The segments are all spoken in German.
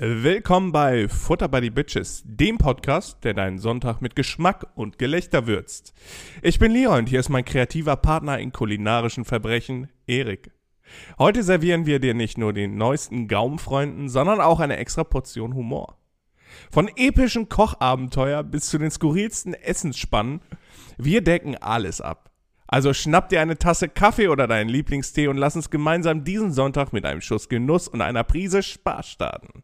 Willkommen bei Futter by the Bitches, dem Podcast, der deinen Sonntag mit Geschmack und Gelächter würzt. Ich bin Leon und hier ist mein kreativer Partner in kulinarischen Verbrechen, Erik. Heute servieren wir dir nicht nur den neuesten Gaumenfreunden, sondern auch eine extra Portion Humor. Von epischen Kochabenteuer bis zu den skurrilsten Essensspannen, wir decken alles ab. Also schnapp dir eine Tasse Kaffee oder deinen Lieblingstee und lass uns gemeinsam diesen Sonntag mit einem Schuss Genuss und einer Prise Spaß starten.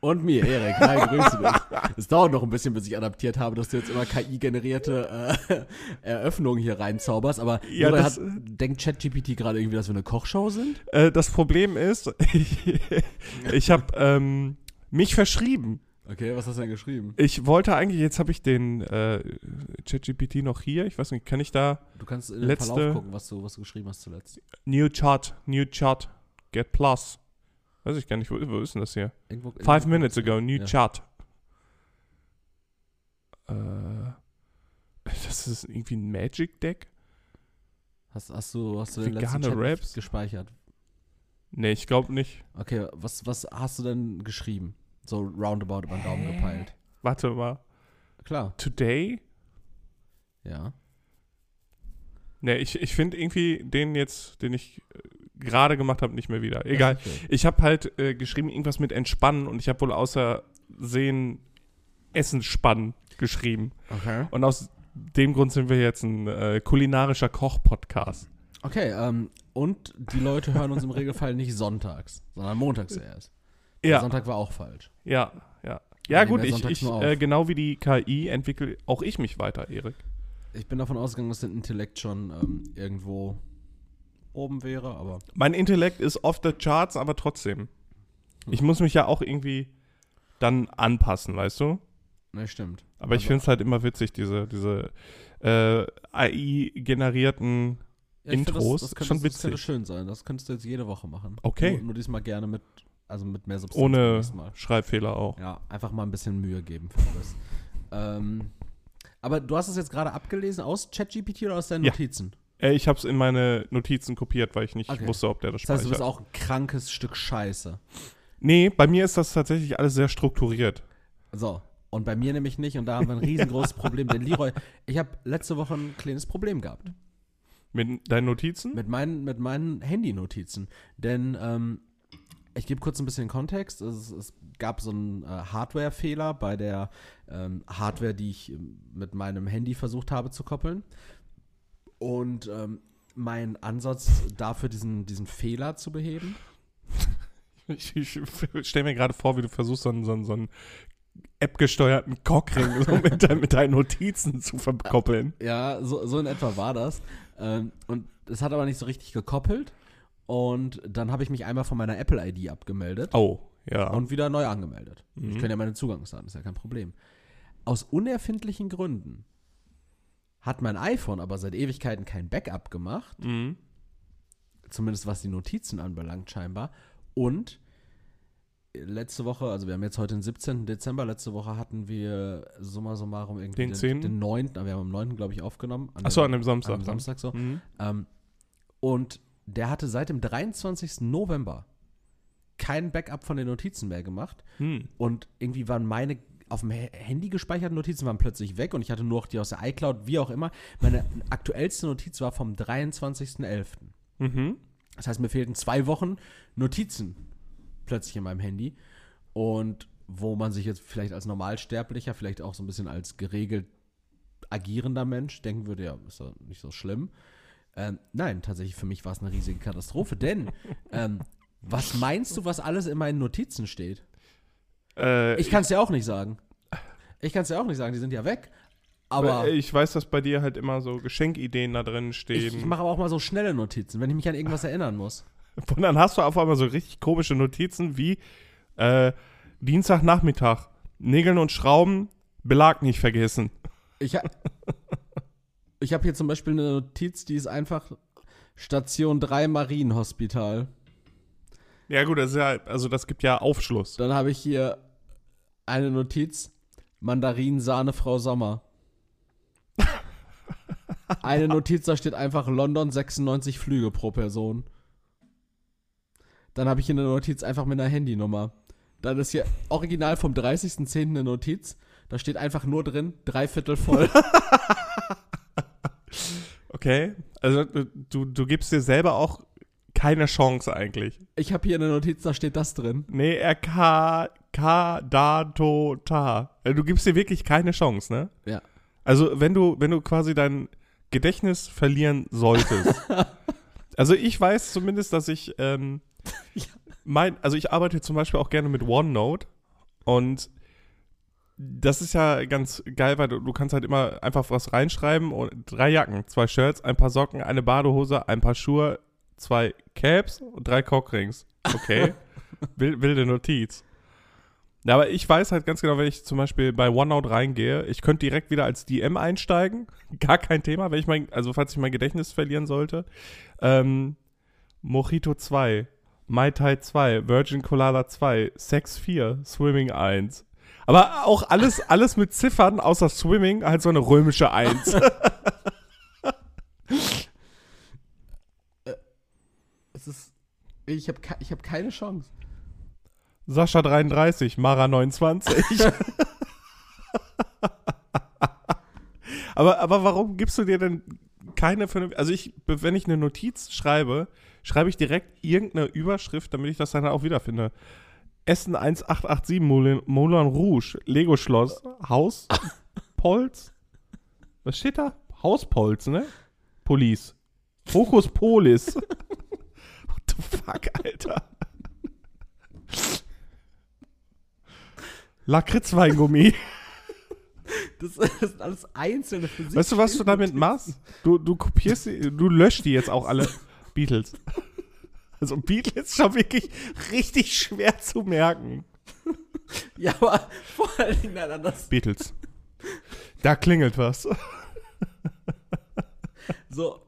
Und mir, Erik. Hi, grüße dich. Es dauert noch ein bisschen, bis ich adaptiert habe, dass du jetzt immer KI-generierte äh, Eröffnungen hier reinzauberst. Aber Ja, das- hat, denkt ChatGPT gerade irgendwie, dass wir eine Kochshow sind? Äh, das Problem ist, ich, ich habe ähm, mich verschrieben. Okay, was hast du denn geschrieben? Ich wollte eigentlich, jetzt habe ich den äh, ChatGPT noch hier. Ich weiß nicht, kann ich da Du kannst in den Letzte- Verlauf gucken, was du, was du geschrieben hast zuletzt. New Chart, New Chart, Get Plus. Weiß ich gar nicht, wo, wo ist denn das hier? Irgendwo, Five irgendwo- minutes ago, New ja. Chart. Äh, das ist irgendwie ein Magic Deck? Hast, hast du, hast du den letzten Chat Raps? gespeichert? Nee, ich glaube nicht. Okay, was, was hast du denn geschrieben? So roundabout über den Daumen gepeilt. Warte mal. Klar, Today? ja. Nee, ich, ich finde irgendwie den jetzt, den ich gerade gemacht habe, nicht mehr wieder. Egal. Okay. Ich habe halt äh, geschrieben, irgendwas mit entspannen und ich habe wohl außersehen Essensspannen geschrieben. Okay. Und aus dem Grund sind wir jetzt ein äh, kulinarischer Koch-Podcast. Okay, ähm, und die Leute hören uns im Regelfall nicht sonntags, sondern montags erst. Ja, Sonntag war auch falsch. ja, ja. Ja, gut, ich, ich äh, genau wie die KI entwickle auch ich mich weiter, Erik. Ich bin davon ausgegangen, dass dein Intellekt schon ähm, irgendwo oben wäre, aber Mein Intellekt ist off the charts, aber trotzdem. Ich muss mich ja auch irgendwie dann anpassen, weißt du? ne, stimmt. Aber ich Aber- finde es halt immer witzig, diese, diese äh, AI-generierten. Ja, ich Intros, das, das, könnte, schon das könnte witzig. schön sein. Das könntest du jetzt jede Woche machen. Okay. Nur, nur diesmal gerne mit, also mit mehr Substanz. ohne. Schreibfehler auch. Ja, einfach mal ein bisschen Mühe geben für alles. ähm, aber du hast es jetzt gerade abgelesen aus ChatGPT oder aus deinen Ja. Notizen? Äh, ich habe es in meine Notizen kopiert, weil ich nicht Okay. wusste, ob der das Das heißt, du speichert. bist auch ein krankes Stück Scheiße. nee, bei mir ist das tatsächlich alles sehr strukturiert. So. Und bei mir nämlich nicht. Und da haben wir ein riesengroßes Problem. Denn Leroy, ich habe letzte Woche ein kleines Problem gehabt. Mit deinen Notizen? Mit meinen, mit meinen Handy-Notizen. Denn ähm, ich gebe kurz ein bisschen Kontext. Es, es gab so einen äh, Hardware-Fehler bei der ähm, Hardware, die ich ähm, mit meinem Handy versucht habe zu koppeln. Und ähm, mein Ansatz dafür, diesen, diesen Fehler zu beheben. Ich, ich stelle mir gerade vor, wie du versuchst, so einen, so einen, so einen App-gesteuerten Cockring so mit, dein- mit deinen Notizen zu verkoppeln. Ja, so, so in etwa war das. Ähm, und es hat aber nicht so richtig gekoppelt. Und dann habe ich mich einmal von meiner Apple-ID abgemeldet. Oh, ja. und wieder neu angemeldet. Mhm. Ich kenne ja meine Zugangsdaten, ist ja kein Problem. Aus unerfindlichen Gründen hat mein iPhone aber seit Ewigkeiten kein Backup gemacht, mhm. zumindest was die Notizen anbelangt scheinbar. Und letzte Woche, also wir haben jetzt heute den 17. Dezember, letzte Woche hatten wir summa summarum irgendwie Den 10.. den 9., wir haben am 9. glaube ich aufgenommen. Achso, an dem Samstag. an dem. Samstag so. Mhm. Ähm, und der hatte seit dem 23. November kein Backup von den Notizen mehr gemacht. Hm. Und irgendwie waren meine auf dem Handy gespeicherten Notizen waren plötzlich weg und ich hatte nur noch die aus der iCloud, wie auch immer. Meine aktuellste Notiz war vom 23.11. Mhm. Das heißt, mir fehlten zwei Wochen Notizen plötzlich in meinem Handy. Und wo man sich jetzt vielleicht als Normalsterblicher, vielleicht auch so ein bisschen als geregelt agierender Mensch denken würde, ja, ist doch nicht so schlimm. Ähm, nein, tatsächlich für mich war es eine riesige Katastrophe, denn ähm, was meinst du, was alles in meinen Notizen steht? Äh, Ich kann es dir auch nicht sagen. Ich kann es dir auch nicht sagen, die sind ja weg. Aber Äh, ich weiß, dass bei dir halt immer so Geschenkideen da drin ich, stehen. ich mache aber auch mal so schnelle Notizen, wenn ich mich an irgendwas erinnern muss. Und dann hast du auf einmal so richtig komische Notizen wie äh, Dienstagnachmittag, Nägeln und Schrauben, Belag nicht vergessen. Ich, ha ich habe hier zum Beispiel eine Notiz, die ist einfach Station 3 Marienhospital. Ja gut, das ist ja, also das gibt ja Aufschluss. Dann habe ich hier eine Notiz, Mandarinen-Sahne Frau Sommer. Eine Notiz, da steht einfach London 96 Flüge pro Person. Dann habe ich hier eine Notiz einfach mit einer Handynummer. Dann ist hier original vom 30.10. eine Notiz. Da steht einfach nur drin, dreiviertel voll. Okay. Also du, du gibst dir selber auch keine Chance eigentlich. Ich habe hier eine Notiz, da steht das drin. Nee, RK, K, Da, To, Ta. Also, Du gibst dir wirklich keine Chance, ne? Ja. Also, wenn du, wenn du quasi dein Gedächtnis verlieren solltest. also, ich weiß zumindest, dass ich, ähm, Ja. mein, also ich arbeite zum Beispiel auch gerne mit OneNote und das ist ja ganz geil, weil du, du kannst halt immer einfach was reinschreiben und drei Jacken, zwei Shirts, ein paar Socken, eine Badehose, ein paar Schuhe, zwei Caps und drei Cockrings. Okay. Wild, wilde Notiz. Ja, aber ich weiß halt ganz genau, wenn ich zum Beispiel bei OneNote reingehe, ich könnte direkt wieder als DM einsteigen. Gar kein Thema, wenn ich mein, also falls ich mein Gedächtnis verlieren sollte. Ähm, Mojito 2, Mai Tai 2, Virgin Colada 2, Sex 4, Swimming 1. Aber auch alles, alles mit Ziffern, außer Swimming, halt so eine römische 1. Ist. Ich habe ich hab keine Chance. Sascha 33, Mara 29. aber, aber warum gibst du dir denn keine vernünftige. Also ich, wenn ich eine Notiz schreibe, schreibe ich direkt irgendeine Überschrift, damit ich das dann auch wiederfinde. Essen 1887 Moulin, Moulin Rouge, Lego Schloss, Haus, Polz. Was steht da? Hauspolz, ne? Police. Fokus Polis. Fuck, Alter? Lakritzweingummi. Das, sind alles einzelne für sich. Weißt du, was du damit machst? Du, du kopierst die, du löscht die jetzt auch alle Beatles. Also Beatles ist schon wirklich richtig schwer zu merken. Ja, aber vor allen Dingen nein, das. Beatles. Da klingelt was. So,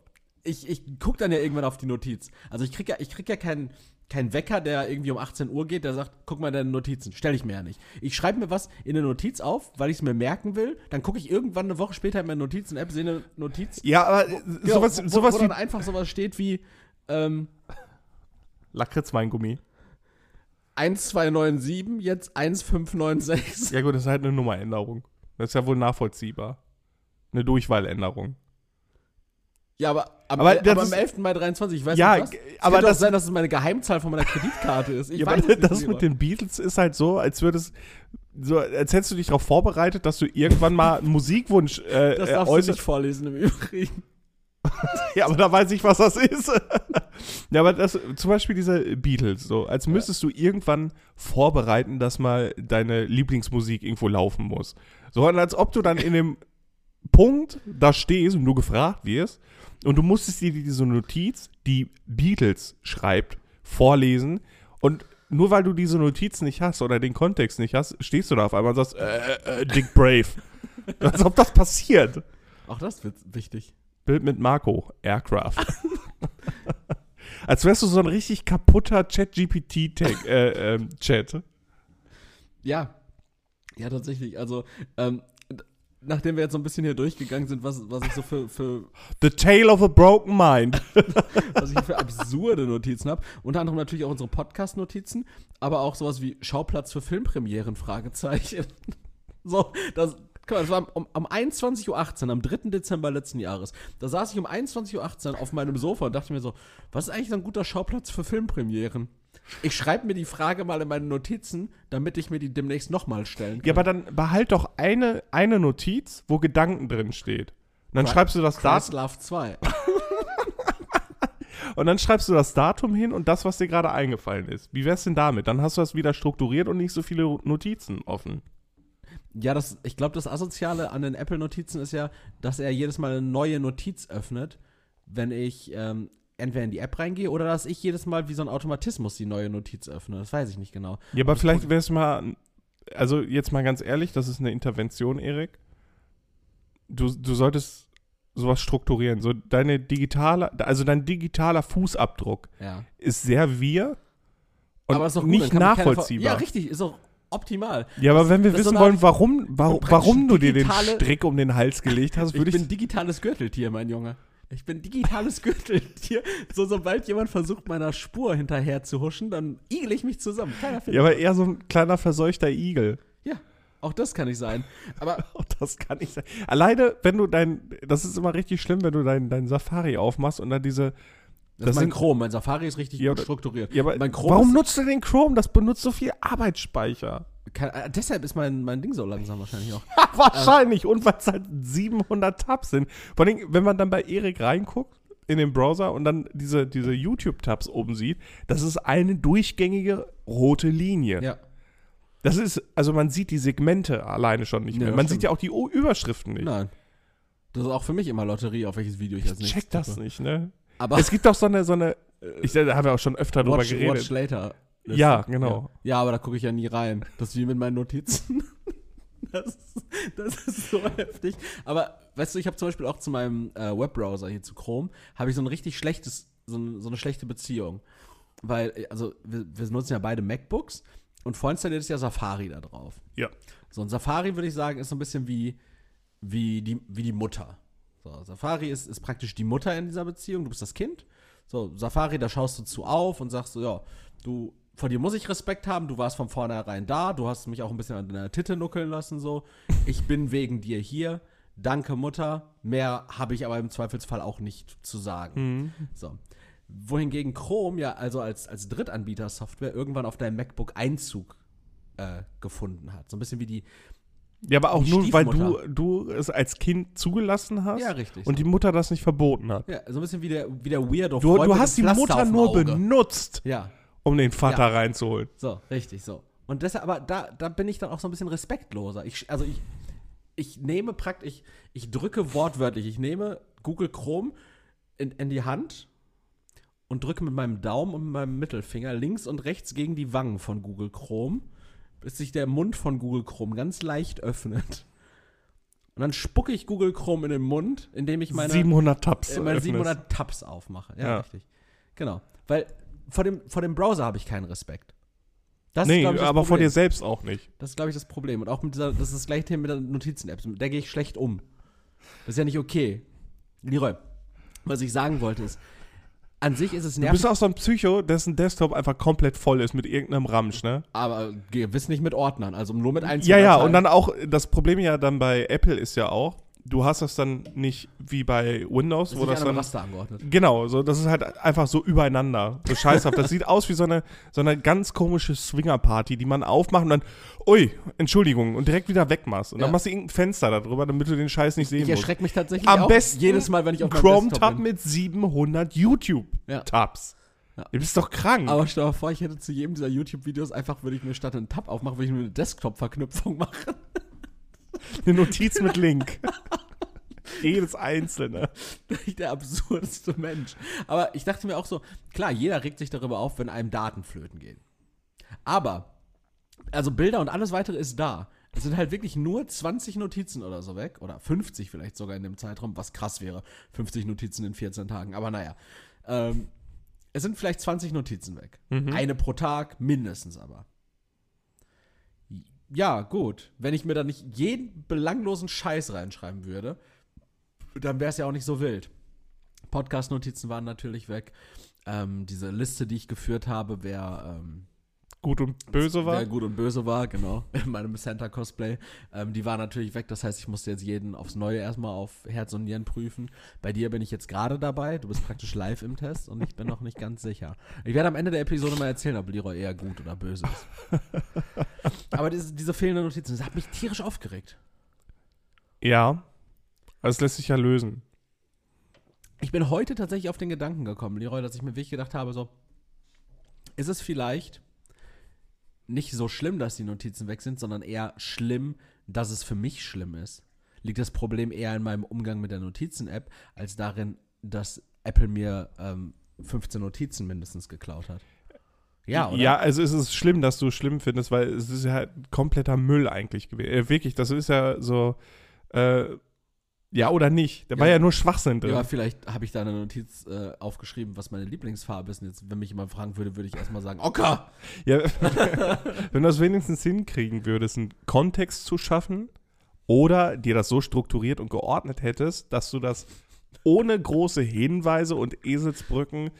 ich, ich guck dann ja irgendwann auf die Notiz. Also ich krieg ja, ich krieg ja keinen keinen Wecker, der irgendwie um 18 Uhr geht, der sagt, guck mal deine Notizen. Stell ich mir ja nicht. Ich schreibe mir was in eine Notiz auf, weil ich es mir merken will. Dann gucke ich irgendwann eine Woche später in meine Notizen-App, sehe eine Notiz. Ja, aber Genau, sowas, wo, sowas wo wie dann einfach sowas steht wie ähm, Lakritzweingummi. 1297, jetzt 1596. Ja gut, das ist halt eine Nummeränderung. Das ist ja wohl nachvollziehbar. Eine Durchwahländerung. Ja, aber am, Aber das aber am ist- 11. Mai 23, ich weiß Ja, nicht was. Es aber auch das- sein, dass es meine Geheimzahl von meiner Kreditkarte ist. Ich ja, weiß aber das lieber. mit den Beatles ist halt so, als würdest so, als hättest du dich darauf vorbereitet, dass du irgendwann mal einen Musikwunsch äh, Das äh, darfst du äußerst. nicht vorlesen im Übrigen. Ja, aber da weiß ich, was das ist. ja, aber das, zum Beispiel diese Beatles, so, als müsstest du irgendwann vorbereiten, dass mal deine Lieblingsmusik irgendwo laufen muss. So, und als ob du dann in dem Punkt da stehst und du gefragt wirst und du musstest dir diese Notiz, die Beatles schreibt, vorlesen und nur weil du diese Notiz nicht hast oder den Kontext nicht hast, stehst du da auf einmal und sagst, äh, äh, Dick Brave. als ob das passiert. Auch das wird wichtig. Bild mit Marco, Aircraft. Als wärst du so ein richtig kaputter Chat-GPT-Chat. Äh, ähm. Ja. Ja, tatsächlich. Also, ähm, nachdem wir jetzt so ein bisschen hier durchgegangen sind, was, was ich so für, für, The Tale of a Broken Mind. was ich für absurde Notizen habe, unter anderem natürlich auch unsere Podcast-Notizen, aber auch sowas wie Schauplatz für Filmpremieren, Fragezeichen. so, das, mal, das war am, am 21.18 Uhr, am 3. Dezember letzten Jahres. Da saß ich um 21.18 Uhr auf meinem Sofa und dachte mir so, was ist eigentlich so ein guter Schauplatz für Filmpremieren? Ich schreibe mir die Frage mal in meine Notizen, damit ich mir die demnächst nochmal stellen kann. Ja, aber dann behalt doch eine, eine Notiz, wo Gedanken drin steht. Und dann Cry- schreibst du das Datum Love 2. und dann schreibst du das Datum hin und das, was dir gerade eingefallen ist. Wie wär's denn damit? Dann hast du das wieder strukturiert und nicht so viele Notizen offen. Ja, das, ich glaube, das Asoziale an den Apple-Notizen ist ja, dass er jedes Mal eine neue Notiz öffnet, wenn ich ähm, entweder in die App reingehe oder dass ich jedes Mal wie so ein Automatismus die neue Notiz öffne. Das weiß ich nicht genau. Ja, aber vielleicht wäre es mal, also jetzt mal ganz ehrlich, das ist eine Intervention, Erik. Du, du solltest sowas strukturieren. So deine digitale, also dein digitaler Fußabdruck Ja. ist sehr wir und aber ist doch gut, nicht nachvollziehbar. Ja, richtig, ist auch optimal. Ja, aber wenn wir das ist so wissen eine wollen, warum, warum, warum du dir den Strick um den Hals gelegt hast, Ich würde bin ich. digitales Gürteltier, mein Junge. Ich bin digitales Gürteltier. So, sobald jemand versucht, meiner Spur hinterher zu huschen, dann igel ich mich zusammen. Keiner findet Ja, aber eher so ein kleiner verseuchter Igel. Ja, auch das kann ich sein. Aber Oh, das kann nicht sein. Alleine, wenn du dein, das ist immer richtig schlimm, wenn du dein, dein Safari aufmachst und dann diese, das, Das ist mein sind- Chrome. Mein Safari ist richtig Ja, gut strukturiert. ja, aber mein Chrome warum nutzt du den Chrome? Das benutzt so viel Arbeitsspeicher. Kann, äh, deshalb ist mein, mein Ding so langsam wahrscheinlich auch. Wahrscheinlich. Und weil es halt 700 Tabs sind. Vor allem, wenn man dann bei Erik reinguckt in den Browser und dann diese, diese YouTube-Tabs oben sieht, das ist eine durchgängige rote Linie. Ja. Das ist, also man sieht die Segmente alleine schon nicht Ja, mehr. Man stimmt. sieht ja auch die O- Überschriften nicht. Nein. Das ist auch für mich immer Lotterie, auf welches Video ich als nächstes Check das tippe. nicht, ne? Aber Es gibt doch so eine, so eine, ich da haben wir auch schon öfter drüber watch, geredet. watch later. Ja, genau. Ja. ja, aber da gucke ich ja nie rein. Das ist wie mit meinen Notizen. Das ist, das ist so heftig. Aber weißt du, ich habe zum Beispiel auch zu meinem äh, Webbrowser hier zu Chrome, habe ich so ein richtig schlechtes, so, ein, so eine schlechte Beziehung. Weil, äh, also wir, wir nutzen ja beide MacBooks und vorinstalliert ist ja Safari da drauf. Ja. So ein Safari, würde ich sagen, ist so ein bisschen wie, wie, die, wie die Mutter. So, Safari ist, ist praktisch die Mutter in dieser Beziehung, du bist das Kind. So, Safari, da schaust du zu auf und sagst so, ja, du, vor dir muss ich Respekt haben, du warst von vornherein da, du hast mich auch ein bisschen an deiner Titte nuckeln lassen, so. Ich bin wegen dir hier. Danke, Mutter. Mehr habe ich aber im Zweifelsfall auch nicht zu sagen. So. Wohingegen Chrome ja also als, als Drittanbieter-Software irgendwann auf deinem MacBook Einzug äh, gefunden hat. So ein bisschen wie die, Ja, aber auch nur, weil du, du es als Kind zugelassen hast Ja, richtig, und so. die Mutter das nicht verboten hat. Ja, so ein bisschen wie der, wie der Weirdo. Du, du hast die Mutter nur benutzt, Ja, um den Vater Ja. reinzuholen. so, richtig, so. Und deshalb, aber da, da bin ich dann auch so ein bisschen respektloser. Ich, also ich, ich nehme praktisch, ich, ich drücke wortwörtlich, ich nehme Google Chrome in, in die Hand und drücke mit meinem Daumen und mit meinem Mittelfinger links und rechts gegen die Wangen von Google Chrome, bis sich der Mund von Google Chrome ganz leicht öffnet. Und dann spucke ich Google Chrome in den Mund, indem ich meine 700 Tabs. äh, meine öffnest. 700 Tabs aufmache. Ja, Ja. richtig. Genau. Weil vor dem, vor dem Browser habe ich keinen Respekt. Das Nee, glaub ich, aber vor dir Problem. selbst auch nicht. Das ist, glaube ich, das Problem. Und auch mit dieser, das ist das gleiche Thema mit der Notizen-App. Mit der gehe ich schlecht um. Das ist ja nicht okay. Leroy, was ich sagen wollte ist, an sich ist es Du nervig, bist auch so ein Psycho, dessen Desktop einfach komplett voll ist mit irgendeinem Ramsch, ne? aber gewiss nicht mit Ordnern, also nur mit Ja, einzelnen ja, Dateien. und dann auch, das Problem ja dann bei Apple ist ja auch, du hast das dann nicht wie bei Windows, ist wo das dann Raster angeordnet. Genau, so, das ist halt einfach so übereinander. So scheißhaft. Das sieht aus wie so eine, so eine ganz komische Swingerparty, die man aufmacht und dann, ui, Entschuldigung, und direkt wieder wegmachst. Und dann Ja. machst du irgendein Fenster darüber, damit du den Scheiß nicht sehen Ich musst. erschrecke mich tatsächlich Am auch besten jedes Mal, wenn ich auf Desktop bin. mit 700 YouTube-Tabs. Ja. Du bist doch krank. Aber stell dir vor, ich hätte zu jedem dieser YouTube-Videos einfach, würde ich mir statt einen Tab aufmachen, würde ich mir eine Desktop-Verknüpfung machen. Eine Notiz mit Link. Jedes einzelne. der absurdeste Mensch. Aber ich dachte mir auch so, klar, jeder regt sich darüber auf, wenn einem Daten flöten gehen. Aber, also Bilder und alles weitere ist da. Es sind halt wirklich nur 20 Notizen oder so weg. Oder 50 vielleicht sogar in dem Zeitraum, was krass wäre. 50 Notizen in 14 Tagen. Aber naja. Ähm, es sind vielleicht 20 Notizen weg. Eine pro Tag, mindestens aber. Ja, gut. Wenn ich mir da nicht jeden belanglosen Scheiß reinschreiben würde, dann wäre es ja auch nicht so wild. Podcast-Notizen waren natürlich weg. Ähm, diese Liste, die ich geführt habe, wer, ähm, Gut und böse war. wer gut und böse war, genau, in meinem Santa-Cosplay, ähm, die war natürlich weg. Das heißt, ich musste jetzt jeden aufs Neue erstmal auf Herz und Nieren prüfen. Bei dir bin ich jetzt gerade dabei. Du bist praktisch live im Test und ich bin noch nicht ganz sicher. Ich werde am Ende der Episode mal erzählen, ob Leroy eher gut oder böse ist. Aber diese, diese fehlenden Notizen, das hat mich tierisch aufgeregt. Ja. Das lässt sich ja lösen. Ich bin heute tatsächlich auf den Gedanken gekommen, Leroy, dass ich mir wirklich gedacht habe, so, ist es vielleicht nicht so schlimm, dass die Notizen weg sind, sondern eher schlimm, dass es für mich schlimm ist. Liegt das Problem eher in meinem Umgang mit der Notizen-App, als darin, dass Apple mir ähm, 15 Notizen mindestens geklaut hat? Ja, oder? Ja, also es ist schlimm, dass du schlimm findest, weil es ist ja kompletter Müll eigentlich gewesen. Äh, wirklich, das ist ja so, äh, ja oder nicht. Da war Ja. ja nur Schwachsinn drin. Ja, vielleicht habe ich da eine Notiz äh, aufgeschrieben, was meine Lieblingsfarbe ist. Und jetzt, wenn mich jemand fragen würde, würde ich erstmal sagen, Ocker! Ja, wenn du das wenigstens hinkriegen würdest, einen Kontext zu schaffen oder dir das so strukturiert und geordnet hättest, dass du das ohne große Hinweise und Eselsbrücken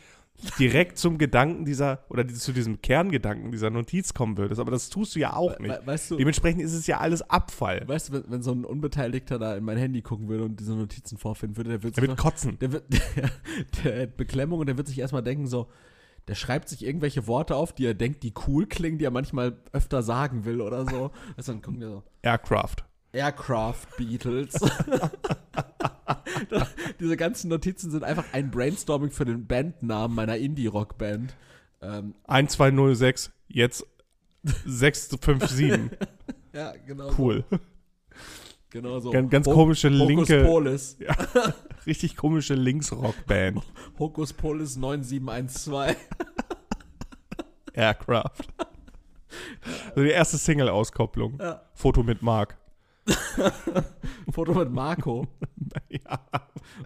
direkt zum Gedanken dieser oder zu diesem Kerngedanken dieser Notiz kommen würdest. Aber das tust du ja auch nicht. We weißt du, Dementsprechend ist es ja alles Abfall. weißt du wenn, wenn so ein Unbeteiligter da in mein Handy gucken würde und diese Notizen vorfinden würde, der wird Er sich wird doch- kotzen. der wird der, der hat Beklemmung und der wird sich erstmal denken so, der schreibt sich irgendwelche Worte auf, die er denkt, die cool klingen, die er manchmal öfter sagen will oder so. Also dann gucken wir so, Aircraft. Aircraft Beatles. Diese ganzen Notizen sind einfach ein Brainstorming für den Bandnamen meiner Indie-Rock-Band. Ähm, 1206, jetzt 657. ja, genau. Cool. So, genau so. Ganz, ganz Ho- komische Hokus linke, Polis. richtig komische Linksrockband. Hokus Polis 9712. Aircraft. Also die erste Single-Auskopplung. Ja. Foto mit Mark. Foto mit Marco. Ja.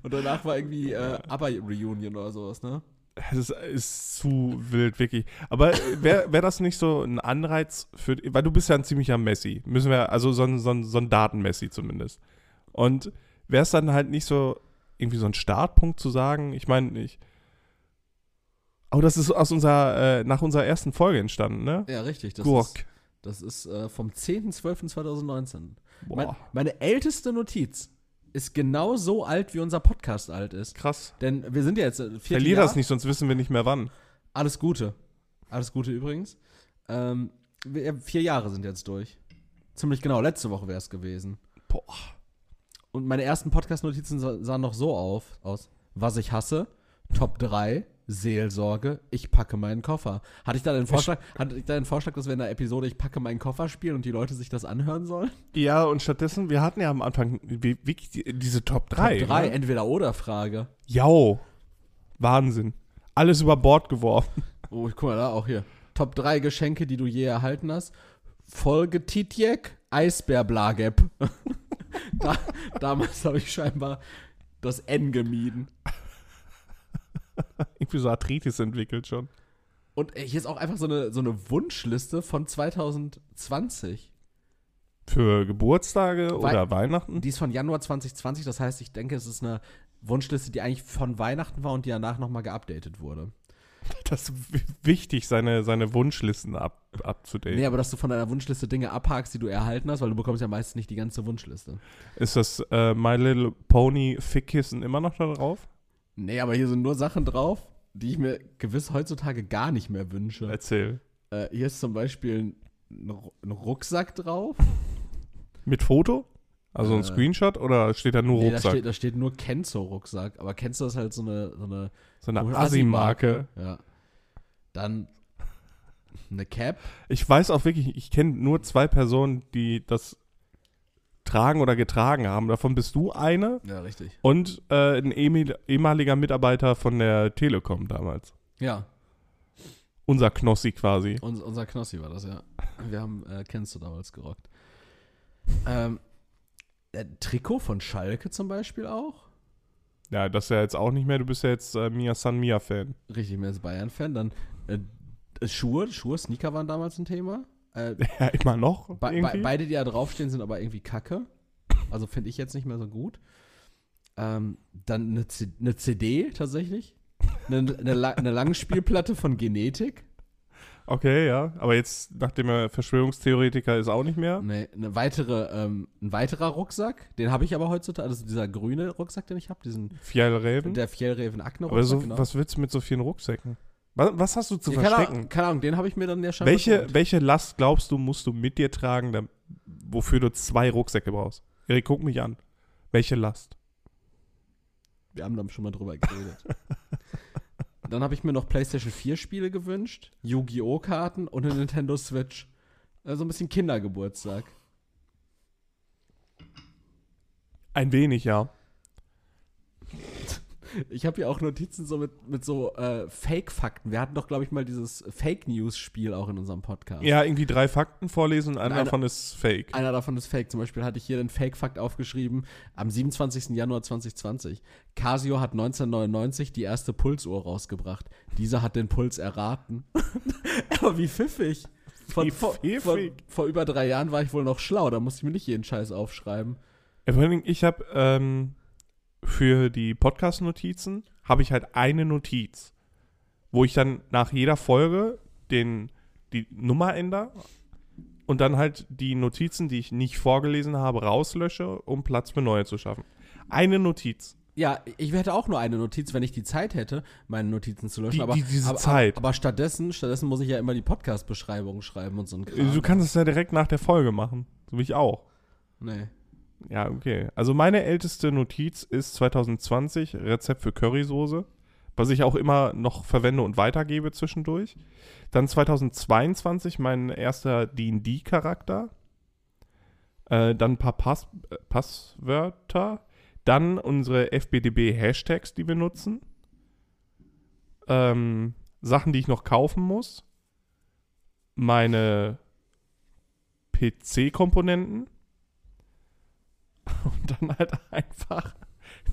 Und danach war irgendwie äh, ABBA-Reunion oder sowas, ne? Das ist, ist zu wild, wirklich. Aber wäre wär das nicht so ein Anreiz für, weil du bist ja ein ziemlicher Messi. Müssen wir, also so ein, so ein, so ein Daten-Messi zumindest. Und wäre es dann halt nicht so irgendwie so ein Startpunkt zu sagen, ich meine, ich. Oh, das ist aus unserer, äh, nach unserer ersten Folge entstanden, ne? Ja, richtig. Das Gurk. ist, das ist äh, vom 10.12.2019. Mein, meine älteste Notiz ist genau so alt, wie unser Podcast alt ist. krass. Denn wir sind ja jetzt äh, vierte Verlier das nicht, sonst wissen wir nicht mehr wann. Alles Gute. Alles Gute übrigens. Ähm, wir, vier Jahre sind jetzt durch. Ziemlich genau, letzte Woche wäre es gewesen. Boah. Und meine ersten Podcast-Notizen sa- sahen noch so auf, aus. Was ich hasse, Top 3, Seelsorge, ich packe meinen Koffer. Hatte ich da den Vorschlag, hatte ich da den Vorschlag, dass wir in der Episode Ich packe meinen Koffer spielen und die Leute sich das anhören sollen? Ja, und stattdessen, wir hatten ja am Anfang wie- wirklich die- diese Top 3. Top 3, Ne? entweder oder Frage. Jau. Wahnsinn. Alles über Bord geworfen. Oh, guck mal da auch hier. Top 3 Geschenke, die du je erhalten hast. Folge Titjek, Eisbär-Blagep. da, damals habe ich scheinbar das N gemieden. Irgendwie so Arthritis entwickelt schon. Und ey, hier ist auch einfach so eine, so eine Wunschliste von 2020. Für Geburtstage Wei- oder Weihnachten? Die ist von Januar 2020, das heißt, ich denke, es ist eine Wunschliste, die eigentlich von Weihnachten war und die danach nochmal geupdatet wurde. Das ist wichtig, seine, seine Wunschlisten ab, abzudaten. Nee, aber dass du von deiner Wunschliste Dinge abhakst, die du erhalten hast, weil du bekommst ja meistens nicht die ganze Wunschliste. Ist das äh, My Little Pony Fickkissen immer noch da drauf? Nee, aber hier sind nur Sachen drauf, die ich mir gewiss heutzutage gar nicht mehr wünsche. Erzähl. Äh, hier ist zum Beispiel ein, ein Rucksack drauf. Mit Foto? Also ein Äh, Screenshot oder steht da nur Nee, da Rucksack? steht, da steht nur Kenzo-Rucksack. Aber Kenzo ist halt so eine, so eine so eine Assi-Marke. Ja. Dann eine Cap. Ich weiß auch wirklich, ich kenne nur zwei Personen, die das tragen oder getragen haben. Davon bist du eine Ja, richtig. und äh, ein ehemaliger Mitarbeiter von der Telekom damals. Ja, Unser Knossi quasi. uns, unser Knossi war das, ja. Wir haben äh, Kenzo damals gerockt. Ähm, äh, Trikot von Schalke zum Beispiel auch. Ja, das ist ja jetzt auch nicht mehr. Du bist ja jetzt äh, Mia San Mia Fan. Richtig, mehr als Bayern-Fan. Dann äh, Schuhe, Schuhe, Sneaker waren damals ein Thema. Äh, Ja, immer noch. Be be beide, die da draufstehen, sind aber irgendwie kacke. Also finde ich jetzt nicht mehr so gut. Ähm, dann eine, eine CD tatsächlich. Eine, eine, La eine Langspielplatte von Genetik. Okay, ja. Aber jetzt, nachdem er Verschwörungstheoretiker ist, auch nicht mehr. Nee, eine weitere, ähm, ein weiterer Rucksack. Den habe ich aber heutzutage. Also dieser grüne Rucksack, den ich habe. Diesen, Fjellreven. der Fjellreven Akne Aber so, genau. was willst du mit so vielen Rucksäcken? Was, was hast du zu Ja, keine, verstecken? Ahnung, keine Ahnung, den habe ich mir dann ja schon Welche, welche Last glaubst du, musst du mit dir tragen, da, wofür du zwei Rucksäcke brauchst? Erik, guck mich an. Welche Last? Wir haben da schon mal drüber geredet. Dann habe ich mir noch PlayStation 4 Spiele gewünscht, Yu-Gi-Oh! Karten und eine Nintendo Switch. Also ein bisschen Kindergeburtstag. Ein wenig, ja. Ich habe ja auch Notizen so mit, mit so äh, Fake-Fakten. Wir hatten doch, glaube ich, mal dieses Fake-News-Spiel auch in unserem Podcast. Ja, irgendwie drei Fakten vorlesen, einer Einer- davon ist fake. Einer davon ist Fake. Zum Beispiel hatte ich hier den Fake-Fakt aufgeschrieben am 27. Januar 2020. Casio hat 1999 die erste Pulsuhr rausgebracht. Dieser hat den Puls erraten. Aber wie pfiffig. Von, Wie vor, pfiffig. vor, vor über drei Jahren war ich wohl noch schlau. Da musste ich mir nicht jeden Scheiß aufschreiben. Ja, Vor allen Dingen, ich habe ähm, für die Podcast-Notizen habe ich halt eine Notiz, wo ich dann nach jeder Folge den, die Nummer ändere und dann halt die Notizen, die ich nicht vorgelesen habe, rauslösche, um Platz für neue zu schaffen. Eine Notiz. Ja, ich hätte auch nur eine Notiz, wenn ich die Zeit hätte, meine Notizen zu löschen. Die- aber, die- diese aber, Zeit. Aber, aber stattdessen, stattdessen muss ich ja immer die Podcast-Beschreibung schreiben und so ein Kram. Du kannst es ja direkt nach der Folge machen. So wie ich auch. Nee. Ja, okay. Also meine älteste Notiz ist 2020 Rezept für Currysoße, was ich auch immer noch verwende und weitergebe zwischendurch. Dann 2022 mein erster D&D-Charakter. Äh, dann ein paar Pass äh, Passwörter. Dann unsere FBDB-Hashtags, die wir nutzen. Ähm, Sachen, die ich noch kaufen muss. Meine PC-Komponenten. Und dann halt einfach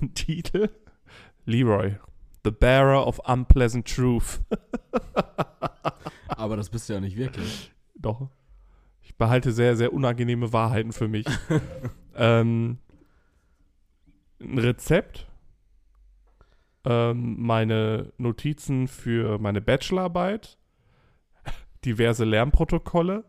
ein Titel. Leroy, the bearer of unpleasant truth. Aber das bist du ja nicht wirklich. Doch. Ich behalte sehr, sehr unangenehme Wahrheiten für mich. ähm, ein Rezept. Ähm, meine Notizen für meine Bachelorarbeit. Diverse Lernprotokolle.